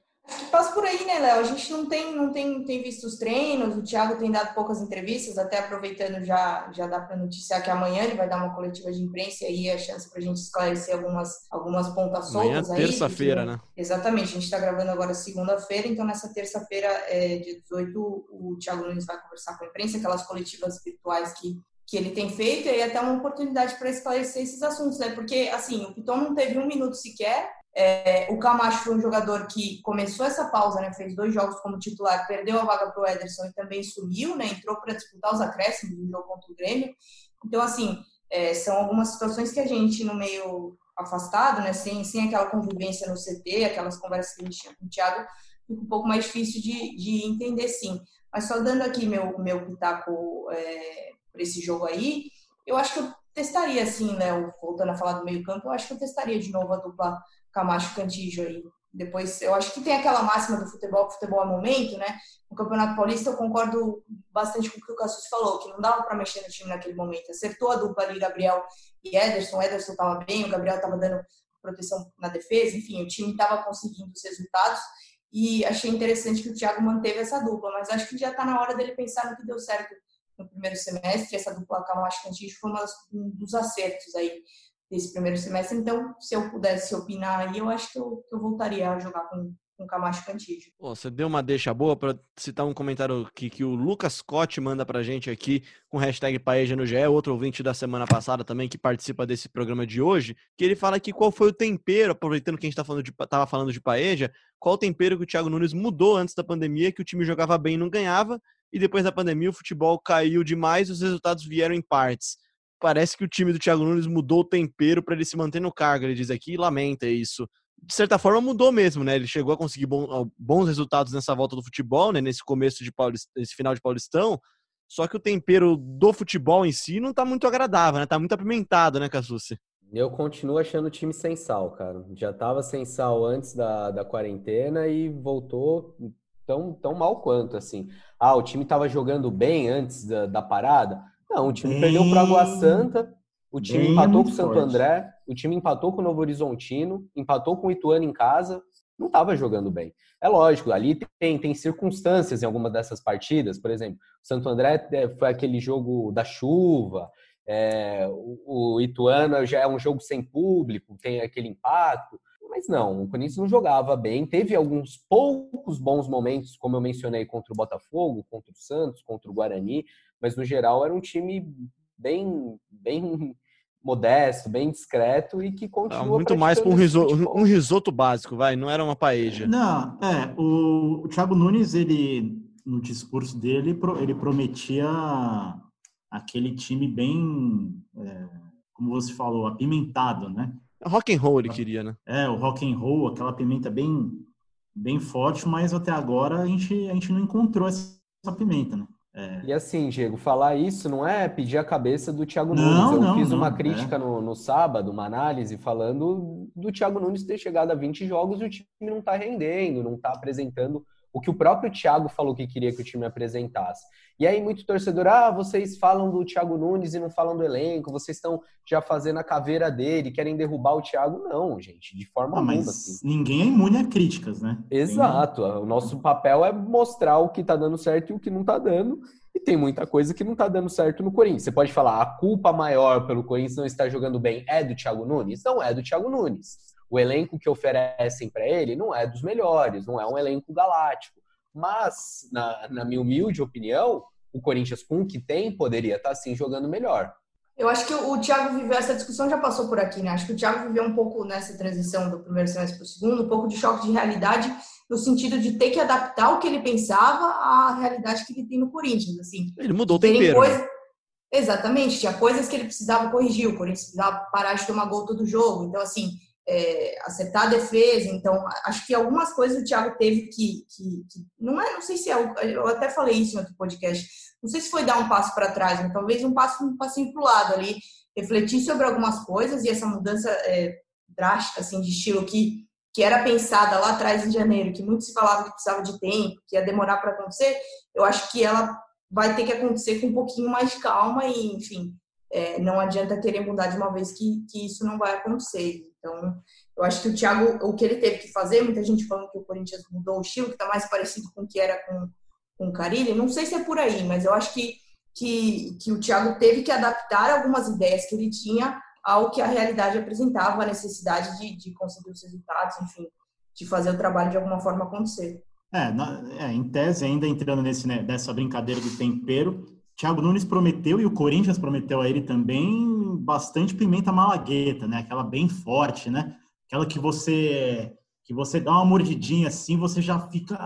Passa por aí, né, Léo? A gente não tem, não tem, tem visto os treinos, o Thiago tem dado poucas entrevistas, até aproveitando já, já dá para noticiar que amanhã ele vai dar uma coletiva de imprensa e aí é a chance para a gente esclarecer algumas, algumas pontas soltas amanhã, terça-feira, né? Exatamente, a gente está gravando agora segunda-feira, então nessa terça-feira, é, dia 18, o Thiago Nunes vai conversar com a imprensa, aquelas coletivas virtuais que que ele tem feito, e aí até uma oportunidade para esclarecer esses assuntos, né? Porque, assim, o Piton não teve um minuto sequer, é, o Camacho foi um jogador que começou essa pausa, né, fez dois jogos como titular, perdeu a vaga para o Ederson e também sumiu, né, entrou para disputar os acréscimos do jogo contra o Grêmio. Então, assim, é, são algumas situações que a gente, no meio afastado, né, sem, sem aquela convivência no CT, aquelas conversas que a gente tinha com o Thiago, fica um pouco mais difícil de, de entender, sim. Mas só dando aqui meu, meu pitaco é, para esse jogo aí, eu acho que eu testaria, assim, né, voltando a falar do meio campo, eu acho que eu testaria de novo a dupla Camacho Cantijo aí. Depois, eu acho que tem aquela máxima do futebol, que futebol é momento, né? No Campeonato Paulista, eu concordo bastante com o que o Cassus falou, que não dava para mexer no time naquele momento. Acertou a dupla ali, Gabriel e Ederson. Ederson estava bem, o Gabriel estava dando proteção na defesa, enfim, o time estava conseguindo os resultados. E achei interessante que o Thiago manteve essa dupla, mas acho que já está na hora dele pensar no que deu certo no primeiro semestre. Essa dupla Camacho Cantijo foi uma, um dos acertos aí desse primeiro semestre. Então, se eu pudesse opinar aí, eu acho que eu, que eu voltaria a jogar com, com Camacho Cantígio. você deu uma deixa boa para citar um comentário que, que o Lucas Scott manda pra gente aqui com hashtag Paeja no GE, outro ouvinte da semana passada também que participa desse programa de hoje, que ele fala aqui qual foi o tempero, aproveitando que a gente tá falando de, falando de Paeja, qual o tempero que o Thiago Nunes mudou antes da pandemia, que o time jogava bem e não ganhava, e depois da pandemia o futebol caiu demais e os resultados vieram em partes parece que o time do Thiago Nunes mudou o tempero para ele se manter no cargo. Ele diz aqui e lamenta isso. De certa forma, mudou mesmo, né? Ele chegou a conseguir bons resultados nessa volta do futebol, né? Nesse começo de Paulist... nesse final de Paulistão. Só que o tempero do futebol em si não tá muito agradável, né? Tá muito apimentado, né, Cassucci? Eu continuo achando o time sem sal, cara. Já tava sem sal antes da, da quarentena e voltou tão, tão mal quanto, assim. Ah, o time tava jogando bem antes da, da parada? Não, o time bem, perdeu para Água Santa, o time empatou com o Santo forte. André, o time empatou com o Novo Horizontino, empatou com o Ituano em casa. não estava jogando bem. É lógico, ali tem, tem circunstâncias em alguma dessas partidas, por exemplo, o Santo André é, foi aquele jogo da chuva, é, o, o Ituano já é um jogo sem público, tem aquele impacto, mas não, o Corinthians não jogava bem, teve alguns poucos bons momentos, como eu mencionei, contra o Botafogo, contra o Santos, contra o Guarani, mas no geral era um time bem, bem modesto, bem discreto e que continua. Ah, muito mais com um risoto, um risoto básico, vai, não era uma paeja. Não, é, o, o Thiago Nunes, ele, no discurso dele, ele prometia aquele time bem, é, como você falou, apimentado, né? Rock and roll ele queria, né? É, o rock and roll, aquela pimenta bem, bem forte, mas até agora a gente, a gente não encontrou essa pimenta, né? É. E assim, Diego, falar isso não é pedir a cabeça do Thiago não, Nunes. Eu não, fiz não, uma crítica é. no, no, sábado, uma análise, falando do Thiago Nunes ter chegado a 20 jogos e o time não está rendendo, não está apresentando o que o próprio Thiago falou que queria que o time apresentasse. E aí, muito torcedor, ah, vocês falam do Thiago Nunes e não falam do elenco, vocês estão já fazendo a caveira dele, querem derrubar o Thiago. Não, gente, de forma alguma. Mas assim. ninguém é imune a críticas, né? Exato. O nosso papel é mostrar o que está dando certo e o que não está dando. E tem muita coisa que não está dando certo no Corinthians. Você pode falar, a culpa maior pelo Corinthians não estar jogando bem é do Thiago Nunes? Não é do Thiago Nunes. O elenco que oferecem para ele não é dos melhores, não é um elenco galáctico. Mas, na, na minha humilde opinião, o Corinthians, com o que tem, poderia estar tá, sim jogando melhor. Eu acho que o Thiago viveu, essa discussão já passou por aqui, né? Acho que o Thiago viveu um pouco nessa transição do primeiro semestre para o segundo, um pouco de choque de realidade, no sentido de ter que adaptar o que ele pensava à realidade que ele tem no Corinthians, assim. Ele mudou o tempero. Coisa... Né? Exatamente, tinha coisas que ele precisava corrigir, o Corinthians precisava parar de tomar gol todo jogo, então, assim, é, acertar a defesa. Então, acho que algumas coisas o Thiago teve que, que, que, não é, não sei se é, eu até falei isso em outro podcast. Não sei se foi dar um passo para trás, mas talvez um passo um passinho para o lado ali, refletir sobre algumas coisas e essa mudança é, drástica assim de estilo que que era pensada lá atrás em janeiro, que muito se falava que precisava de tempo, que ia demorar para acontecer, eu acho que ela vai ter que acontecer com um pouquinho mais de calma e, enfim, é, não adianta querer mudar de uma vez que, que isso não vai acontecer. Então, eu acho que o Thiago, o que ele teve que fazer, muita gente falando que o Corinthians mudou o estilo, que está mais parecido com o que era com, com o Carilli, não sei se é por aí, mas eu acho que, que, que o Thiago teve que adaptar algumas ideias que ele tinha ao que a realidade apresentava, a necessidade de, de conseguir os resultados, enfim, de fazer o trabalho de alguma forma acontecer. É, na, é em tese, ainda entrando nesse, né, nessa brincadeira do tempero, Thiago Nunes prometeu e o Corinthians prometeu a ele também bastante pimenta malagueta, né? Aquela bem forte, né? Aquela que você que você dá uma mordidinha assim, você já fica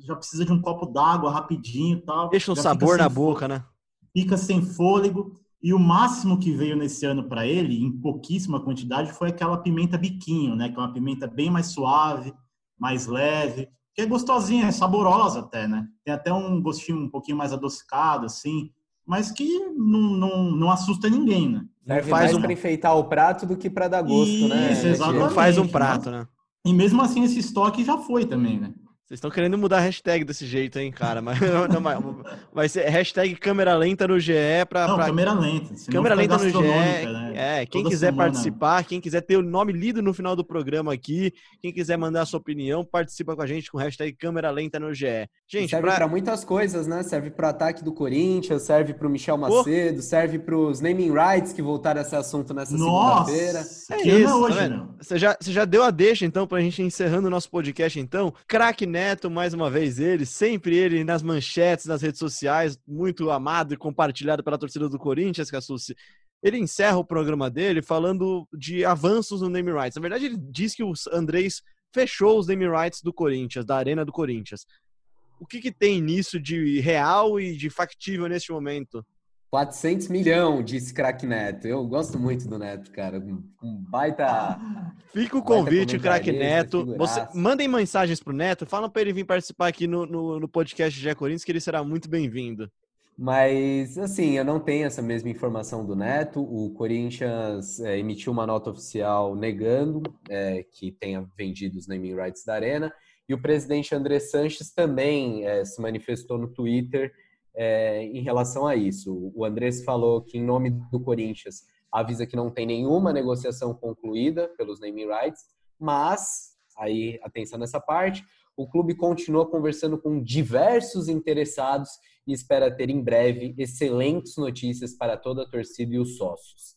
já precisa de um copo d'água rapidinho, tal. Deixa um sabor na boca, né? Fica sem fôlego. E o máximo que veio nesse ano para ele, em pouquíssima quantidade, foi aquela pimenta biquinho, né? Que é uma pimenta bem mais suave, mais leve, que é gostosinha, é saborosa até, né? Tem até um gostinho um pouquinho mais adocicado, assim, mas que não, não, não assusta ninguém, né? Serve faz mais um... para enfeitar o prato do que para dar gosto, Isso, né? Isso, exatamente. Não faz um prato, né? E mesmo assim esse estoque já foi também, né? Vocês estão querendo mudar a hashtag desse jeito, hein, cara? Mas não, vai, vai ser hashtag câmera lenta no GE para. Não, pra... câmera lenta. Câmera lenta no GE. Né? É, quem Toda quiser semana. participar, quem quiser ter o nome lido no final do programa aqui, quem quiser mandar a sua opinião, participa com a gente com hashtag câmera lenta no GE. Gente, serve para pra... muitas coisas, né? Serve para ataque do Corinthians, serve para o Michel Macedo, oh. serve para os naming rights que voltaram a esse assunto nessa segunda-feira. É isso, tá hoje, tá você, já, você já deu a deixa, então, para a gente encerrando o nosso podcast, então. Craque Neto, mais uma vez ele, sempre ele nas manchetes, nas redes sociais, muito amado e compartilhado pela torcida do Corinthians, Cassucci. Ele encerra o programa dele falando de avanços no name rights. Na verdade, ele diz que o Andrés fechou os name rights do Corinthians, da Arena do Corinthians. O que, que tem nisso de real e de factível neste momento? 400 milhão, disse craque Neto. Eu gosto muito do Neto, cara. Um baita. Fica o convite, craque Neto. Você, mandem mensagens pro Neto, falam para ele vir participar aqui no, no, no podcast Gé Corinthians, que ele será muito bem-vindo. Mas, assim, eu não tenho essa mesma informação do Neto. O Corinthians é, emitiu uma nota oficial negando é, que tenha vendido os naming rights da Arena. E o presidente André Sanches também é, se manifestou no Twitter é, em relação a isso. O Andrés falou que, em nome do Corinthians, avisa que não tem nenhuma negociação concluída pelos naming rights, mas aí atenção nessa parte. O clube continua conversando com diversos interessados e espera ter em breve excelentes notícias para toda a torcida e os sócios.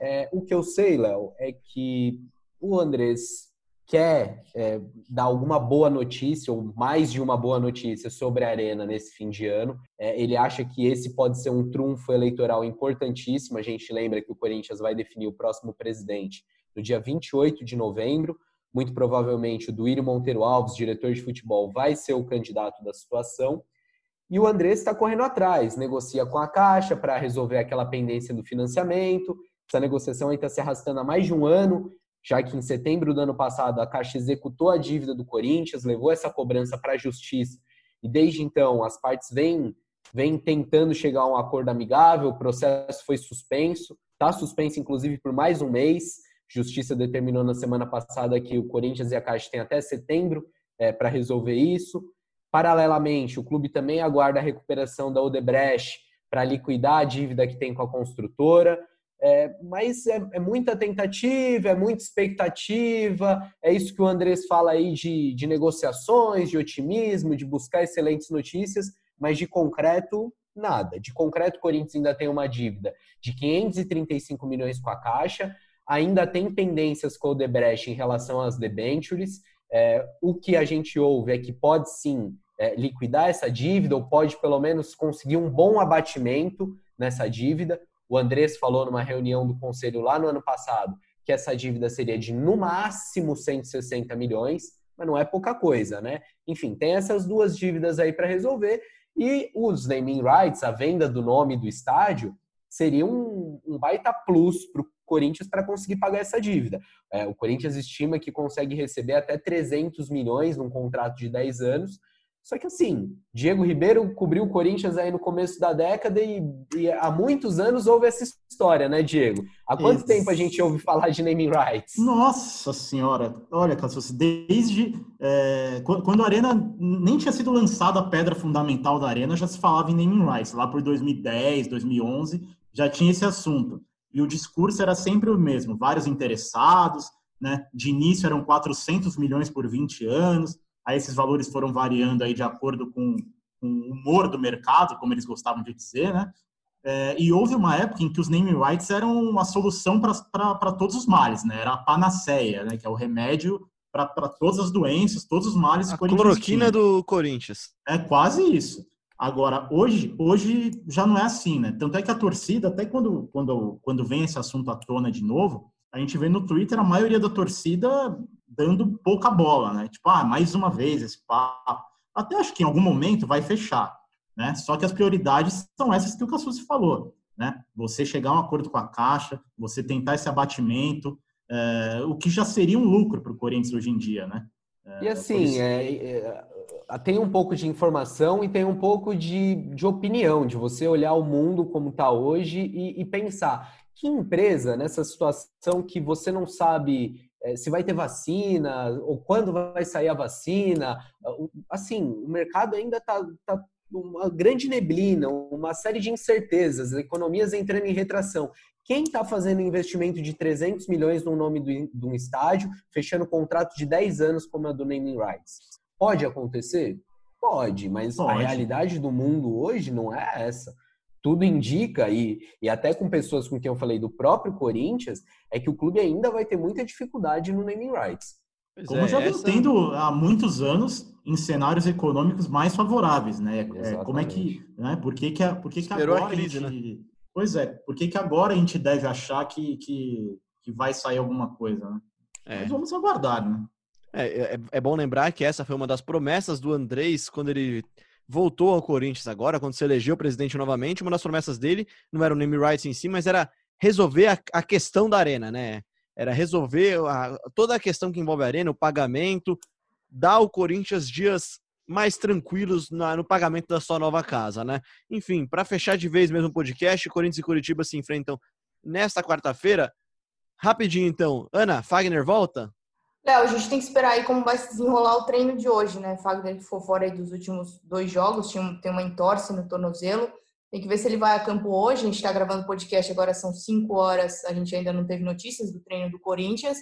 É, o que eu sei, Léo, é que o Andrés quer é, dar alguma boa notícia, ou mais de uma boa notícia sobre a Arena nesse fim de ano. É, ele acha que esse pode ser um trunfo eleitoral importantíssimo. A gente lembra que o Corinthians vai definir o próximo presidente no dia 28 de novembro. Muito provavelmente o Duírio Monteiro Alves, diretor de futebol, vai ser o candidato da situação. E o Andrés está correndo atrás, negocia com a Caixa para resolver aquela pendência do financiamento. Essa negociação está se arrastando há mais de um ano já que em setembro do ano passado a Caixa executou a dívida do Corinthians, levou essa cobrança para a justiça e desde então as partes vêm, vêm tentando chegar a um acordo amigável, o processo foi suspenso, está suspenso inclusive por mais um mês. Justiça determinou na semana passada que o Corinthians e a Caixa têm até setembro é, para resolver isso. Paralelamente, o clube também aguarda a recuperação da Odebrecht para liquidar a dívida que tem com a construtora. É, mas é, é, muita tentativa, é muita expectativa, é isso que o Andrés fala aí de, de negociações, de otimismo, de buscar excelentes notícias, mas de concreto, nada. De concreto, o Corinthians ainda tem uma dívida de 535 milhões com a Caixa, ainda tem pendências com o Debrecht em relação às debentures. É, o que a gente ouve é que pode sim é, liquidar essa dívida, ou pode pelo menos conseguir um bom abatimento nessa dívida. O Andrés falou numa reunião do conselho lá no ano passado que essa dívida seria de no máximo 160 milhões, mas não é pouca coisa, né? Enfim, tem essas duas dívidas aí para resolver e os naming rights, a venda do nome do estádio, seria um, um baita plus para o Corinthians para conseguir pagar essa dívida. É, o Corinthians estima que consegue receber até 300 milhões num contrato de 10 anos, só que assim, Diego Ribeiro cobriu o Corinthians aí no começo da década e, e há muitos anos houve essa história, né, Diego? Há quanto tempo a gente ouve falar de naming rights? Nossa senhora, olha, Cassus, desde é, quando a Arena nem tinha sido lançada a pedra fundamental da Arena, já se falava em naming rights. Lá por 2010, 2011, já tinha esse assunto. E o discurso era sempre o mesmo, vários interessados, né? De início eram 400 milhões por 20 anos, Aí esses valores foram variando aí de acordo com, com o humor do mercado, como eles gostavam de dizer, né? É, e houve uma época em que os naming rights eram uma solução para todos os males, né? Era a panaceia, né? Que é o remédio para todas as doenças, todos os males. A cloroquina do Corinthians. É quase isso. Agora, hoje, hoje já não é assim, né? Tanto é que a torcida, até quando, quando, quando vem esse assunto à tona de novo, a gente vê no Twitter a maioria da torcida dando pouca bola, né? Tipo, ah, mais uma vez esse papo. Até acho que em algum momento vai fechar, né? Só que as prioridades são essas que o Cassus falou, né? Você chegar a um acordo com a Caixa, você tentar esse abatimento, é, o que já seria um lucro para o Corinthians hoje em dia, né? É, e assim, é, é, tem um pouco de informação e tem um pouco de, de opinião, de você olhar o mundo como está hoje e, e pensar que empresa nessa situação que você não sabe se vai ter vacina ou quando vai sair a vacina. Assim, o mercado ainda está tá uma grande neblina, uma série de incertezas, economias entrando em retração. Quem está fazendo investimento de 300 milhões no nome de um estádio, fechando contrato de 10 anos como a do Naming Rights? Pode acontecer? Pode, mas Pode. a realidade do mundo hoje não é essa tudo indica, e, e até com pessoas com quem eu falei do próprio Corinthians, é que o clube ainda vai ter muita dificuldade no naming rights. Pois Como é, já vem essa... tendo há muitos anos em cenários econômicos mais favoráveis, né? É, como é que, né? Por que que, por que, que agora a, crise, a gente... né? Pois é, por que que agora a gente deve achar que, que, que vai sair alguma coisa, né? É. Mas vamos aguardar, né? É, é, é, bom lembrar que essa foi uma das promessas do Andrés quando ele voltou ao Corinthians agora, quando se elegeu presidente novamente, uma das promessas dele não era o name rights em si, mas era resolver a, a questão da arena, né? Era resolver a, toda a questão que envolve a arena, o pagamento, dar ao Corinthians dias mais tranquilos na, no pagamento da sua nova casa, né? Enfim, para fechar de vez mesmo o podcast, Corinthians e Curitiba se enfrentam nesta quarta-feira. Rapidinho então, Ana, Fagner volta? Léo, a gente tem que esperar aí como vai se desenrolar o treino de hoje, né? Fagner ficou fora aí dos últimos dois jogos, tem uma entorse no tornozelo, Tem que ver se ele vai a campo hoje. A gente está gravando podcast agora, são 5 horas. A gente ainda não teve notícias do treino do Corinthians,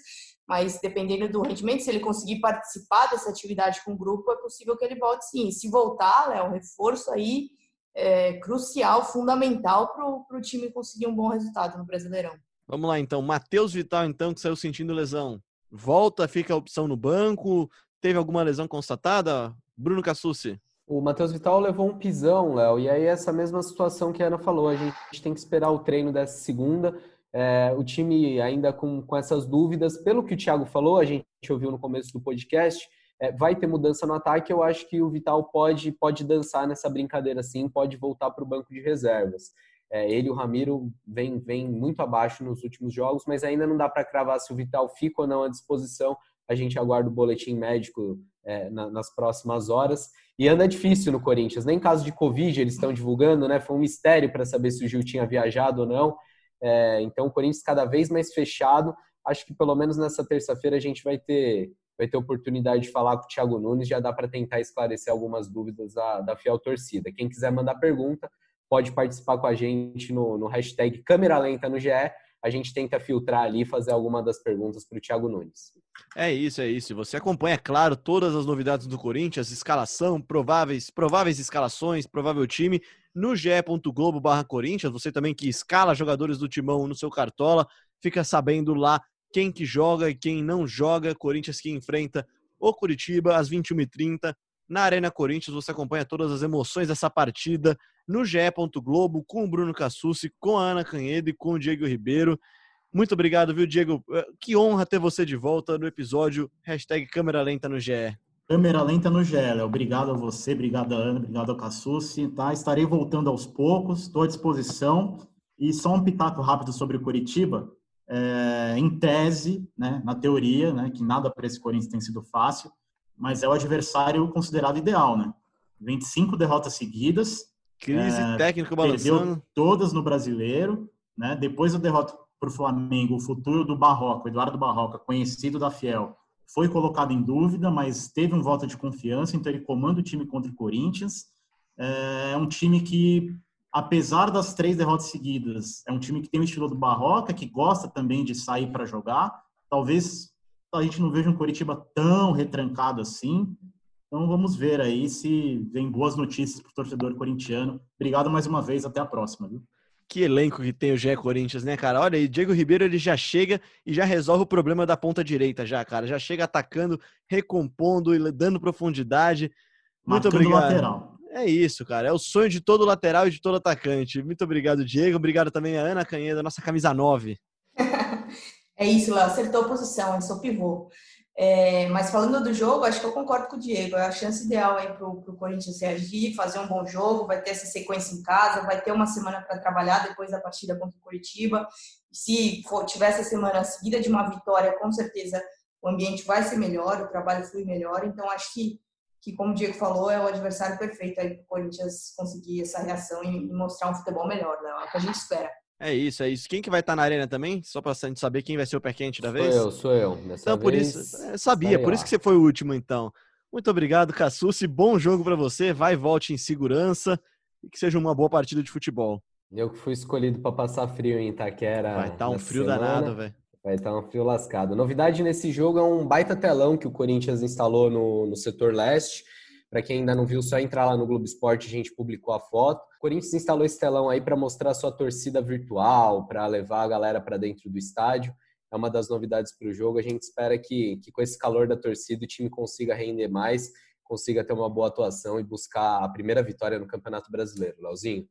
mas dependendo do rendimento, se ele conseguir participar dessa atividade com o grupo, é possível que ele volte sim. E se voltar, um reforço aí é, crucial, fundamental para o time conseguir um bom resultado no Brasileirão. Vamos lá então. Matheus Vital, então, que saiu sentindo lesão. Volta, fica a opção no banco. Teve alguma lesão constatada? Bruno Cassucci. O Matheus Vital levou um pisão, Léo, e aí essa mesma situação que a Ana falou, a gente tem que esperar o treino dessa segunda. É, o time ainda com, com essas dúvidas, pelo que o Thiago falou, a gente ouviu no começo do podcast, é, vai ter mudança no ataque. Eu acho que o Vital pode, pode dançar nessa brincadeira sim, pode voltar para o banco de reservas. É, ele e o Ramiro vem, vem muito abaixo nos últimos jogos, mas ainda não dá para cravar se o Vital fica ou não à disposição. A gente aguarda o boletim médico é, na, nas próximas horas. E anda difícil no Corinthians. Nem caso de Covid eles estão divulgando, né? Foi um mistério para saber se o Gil tinha viajado ou não. É, então o Corinthians cada vez mais fechado. Acho que pelo menos nessa terça-feira a gente vai ter vai ter oportunidade de falar com o Thiago Nunes, já dá para tentar esclarecer algumas dúvidas da, da fiel torcida. Quem quiser mandar pergunta, pode participar com a gente no, no hashtag Câmera Lenta no GE. A gente tenta filtrar ali e fazer alguma das perguntas para o Thiago Nunes. É isso, é isso. Você acompanha, claro, todas as novidades do Corinthians, escalação, prováveis, prováveis escalações, provável time, no ge.globo barra Corinthians. Você também que escala jogadores do timão no seu cartola, fica sabendo lá quem que joga e quem não joga. Corinthians que enfrenta o Curitiba às 21h30 na Arena Corinthians. Você acompanha todas as emoções dessa partida no ge. Globo com o Bruno Cassucci, com a Ana Canhedo e com o Diego Ribeiro. Muito obrigado, viu, Diego? Eh, que honra ter você de volta no episódio hashtag Câmera Lenta no GE. Câmera Lenta no GE. Obrigado a você, obrigado a Ana, obrigado ao Cassucci. Tá? Estarei voltando aos poucos, estou à disposição. E só um pitaco rápido sobre o Curitiba. É, em tese, né, na teoria, né, que nada para esse Corinthians tem sido fácil, mas é o adversário considerado ideal, né? 25 derrotas seguidas. Crise é, técnica balançando. Perdeu todas no brasileiro, né? Depois da derrota para o Flamengo, o futuro do Barroca, Eduardo Barroca, conhecido da Fiel, foi colocado em dúvida, mas teve um voto de confiança, então ele comanda o time contra o Corinthians. É um time que, apesar das três derrotas seguidas, é um time que tem o estilo do Barroca, que gosta também de sair para jogar. Talvez a gente não veja um Coritiba tão retrancado assim. Então vamos ver aí se vem boas notícias para o torcedor corintiano. Obrigado mais uma vez, até a próxima. Viu? Que elenco que tem o Gé Corinthians, né, cara? Olha aí, Diego Ribeiro ele já chega e já resolve o problema da ponta direita, já, cara. Já chega atacando, recompondo e dando profundidade. Muito Marcando obrigado. Lateral. É isso, cara. É o sonho de todo lateral e de todo atacante. Muito obrigado, Diego. Obrigado também a Ana Canheda, nossa camisa 9. é isso, Léo. Acertou a posição, eu sou pivô. É, mas falando do jogo, acho que eu concordo com o Diego. É a chance ideal aí para o Corinthians reagir, fazer um bom jogo, vai ter essa sequência em casa, vai ter uma semana para trabalhar depois da partida contra o Curitiba. Se for, tiver essa semana seguida de uma vitória, com certeza o ambiente vai ser melhor, o trabalho flui melhor. Então acho que, que como o Diego falou, é o adversário perfeito para o Corinthians conseguir essa reação e, e mostrar um futebol melhor, né? É o que a gente espera. É isso, é isso. Quem que vai estar na arena também? Só para gente saber quem vai ser o pé quente da vez? Sou eu, sou eu. Dessa então, por isso, é, sabia, por isso que você foi o último, então. Muito obrigado, Cassucci. Bom jogo para você. Vai e volte em segurança e que seja uma boa partida de futebol. Eu que fui escolhido para passar frio em Itaquera. Vai estar tá um frio semana. danado, velho. Vai estar tá um frio lascado. Novidade nesse jogo é um baita telão que o Corinthians instalou no, no setor leste. Para quem ainda não viu, só entrar lá no Globo Esporte, a gente publicou a foto. O Corinthians instalou esse telão aí para mostrar sua torcida virtual, para levar a galera para dentro do estádio. É uma das novidades para o jogo. A gente espera que, que com esse calor da torcida o time consiga render mais, consiga ter uma boa atuação e buscar a primeira vitória no Campeonato Brasileiro. Leozinho?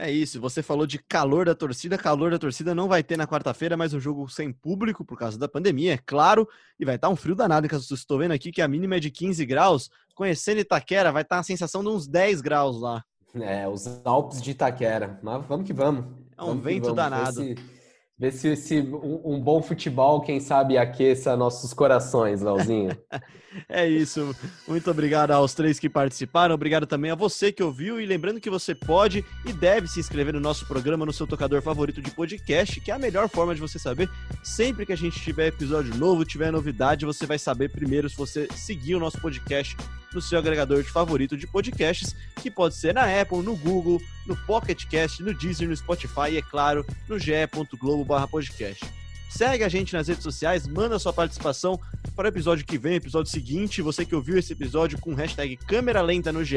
É isso, você falou de calor da torcida. Calor da torcida não vai ter na quarta-feira, mas um jogo sem público por causa da pandemia, é claro. E vai estar tá um frio danado, em caso estou vendo aqui que a mínima é de 15 graus. Conhecendo Itaquera, vai estar tá a sensação de uns 10 graus lá. É, os Alpes de Itaquera. Mas vamos que vamos. É um vamos vento danado. Ver se, um, um, bom futebol, quem sabe, aqueça nossos corações, Lauzinho. é isso. Muito obrigado aos três que participaram. Obrigado também a você que ouviu. E lembrando que você pode e deve se inscrever no nosso programa no seu tocador favorito de podcast, que é a melhor forma de você saber. Sempre que a gente tiver episódio novo, tiver novidade, você vai saber primeiro se você seguir o nosso podcast no seu agregador de favorito de podcasts, que pode ser na Apple, no Google, no Pocket Cast, no Deezer, no Spotify e, é claro, no ge.globo/podcast. Segue a gente nas redes sociais, manda sua participação para o episódio que vem, episódio seguinte. Você que ouviu esse episódio com hashtag câmera lenta no GE,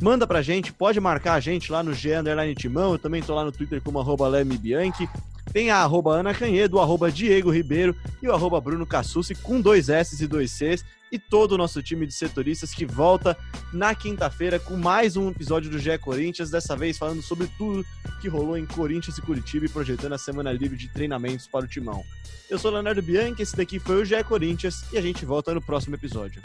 manda pra gente, pode marcar a gente lá no GE Underline Timão. Eu também tô lá no Twitter como arroba Bianchi. Tem a arroba Ana Canhedo, o arroba Diego Ribeiro e o arroba Bruno Cassucci com dois S e dois Cs. E todo o nosso time de setoristas que volta na quinta-feira com mais um episódio do GE Corinthians, dessa vez falando sobre tudo que rolou em Corinthians e Curitiba e projetando a semana livre de treinamentos para o Timão. Eu sou Leonardo Bianchi, esse daqui foi o GE Corinthians e a gente volta no próximo episódio.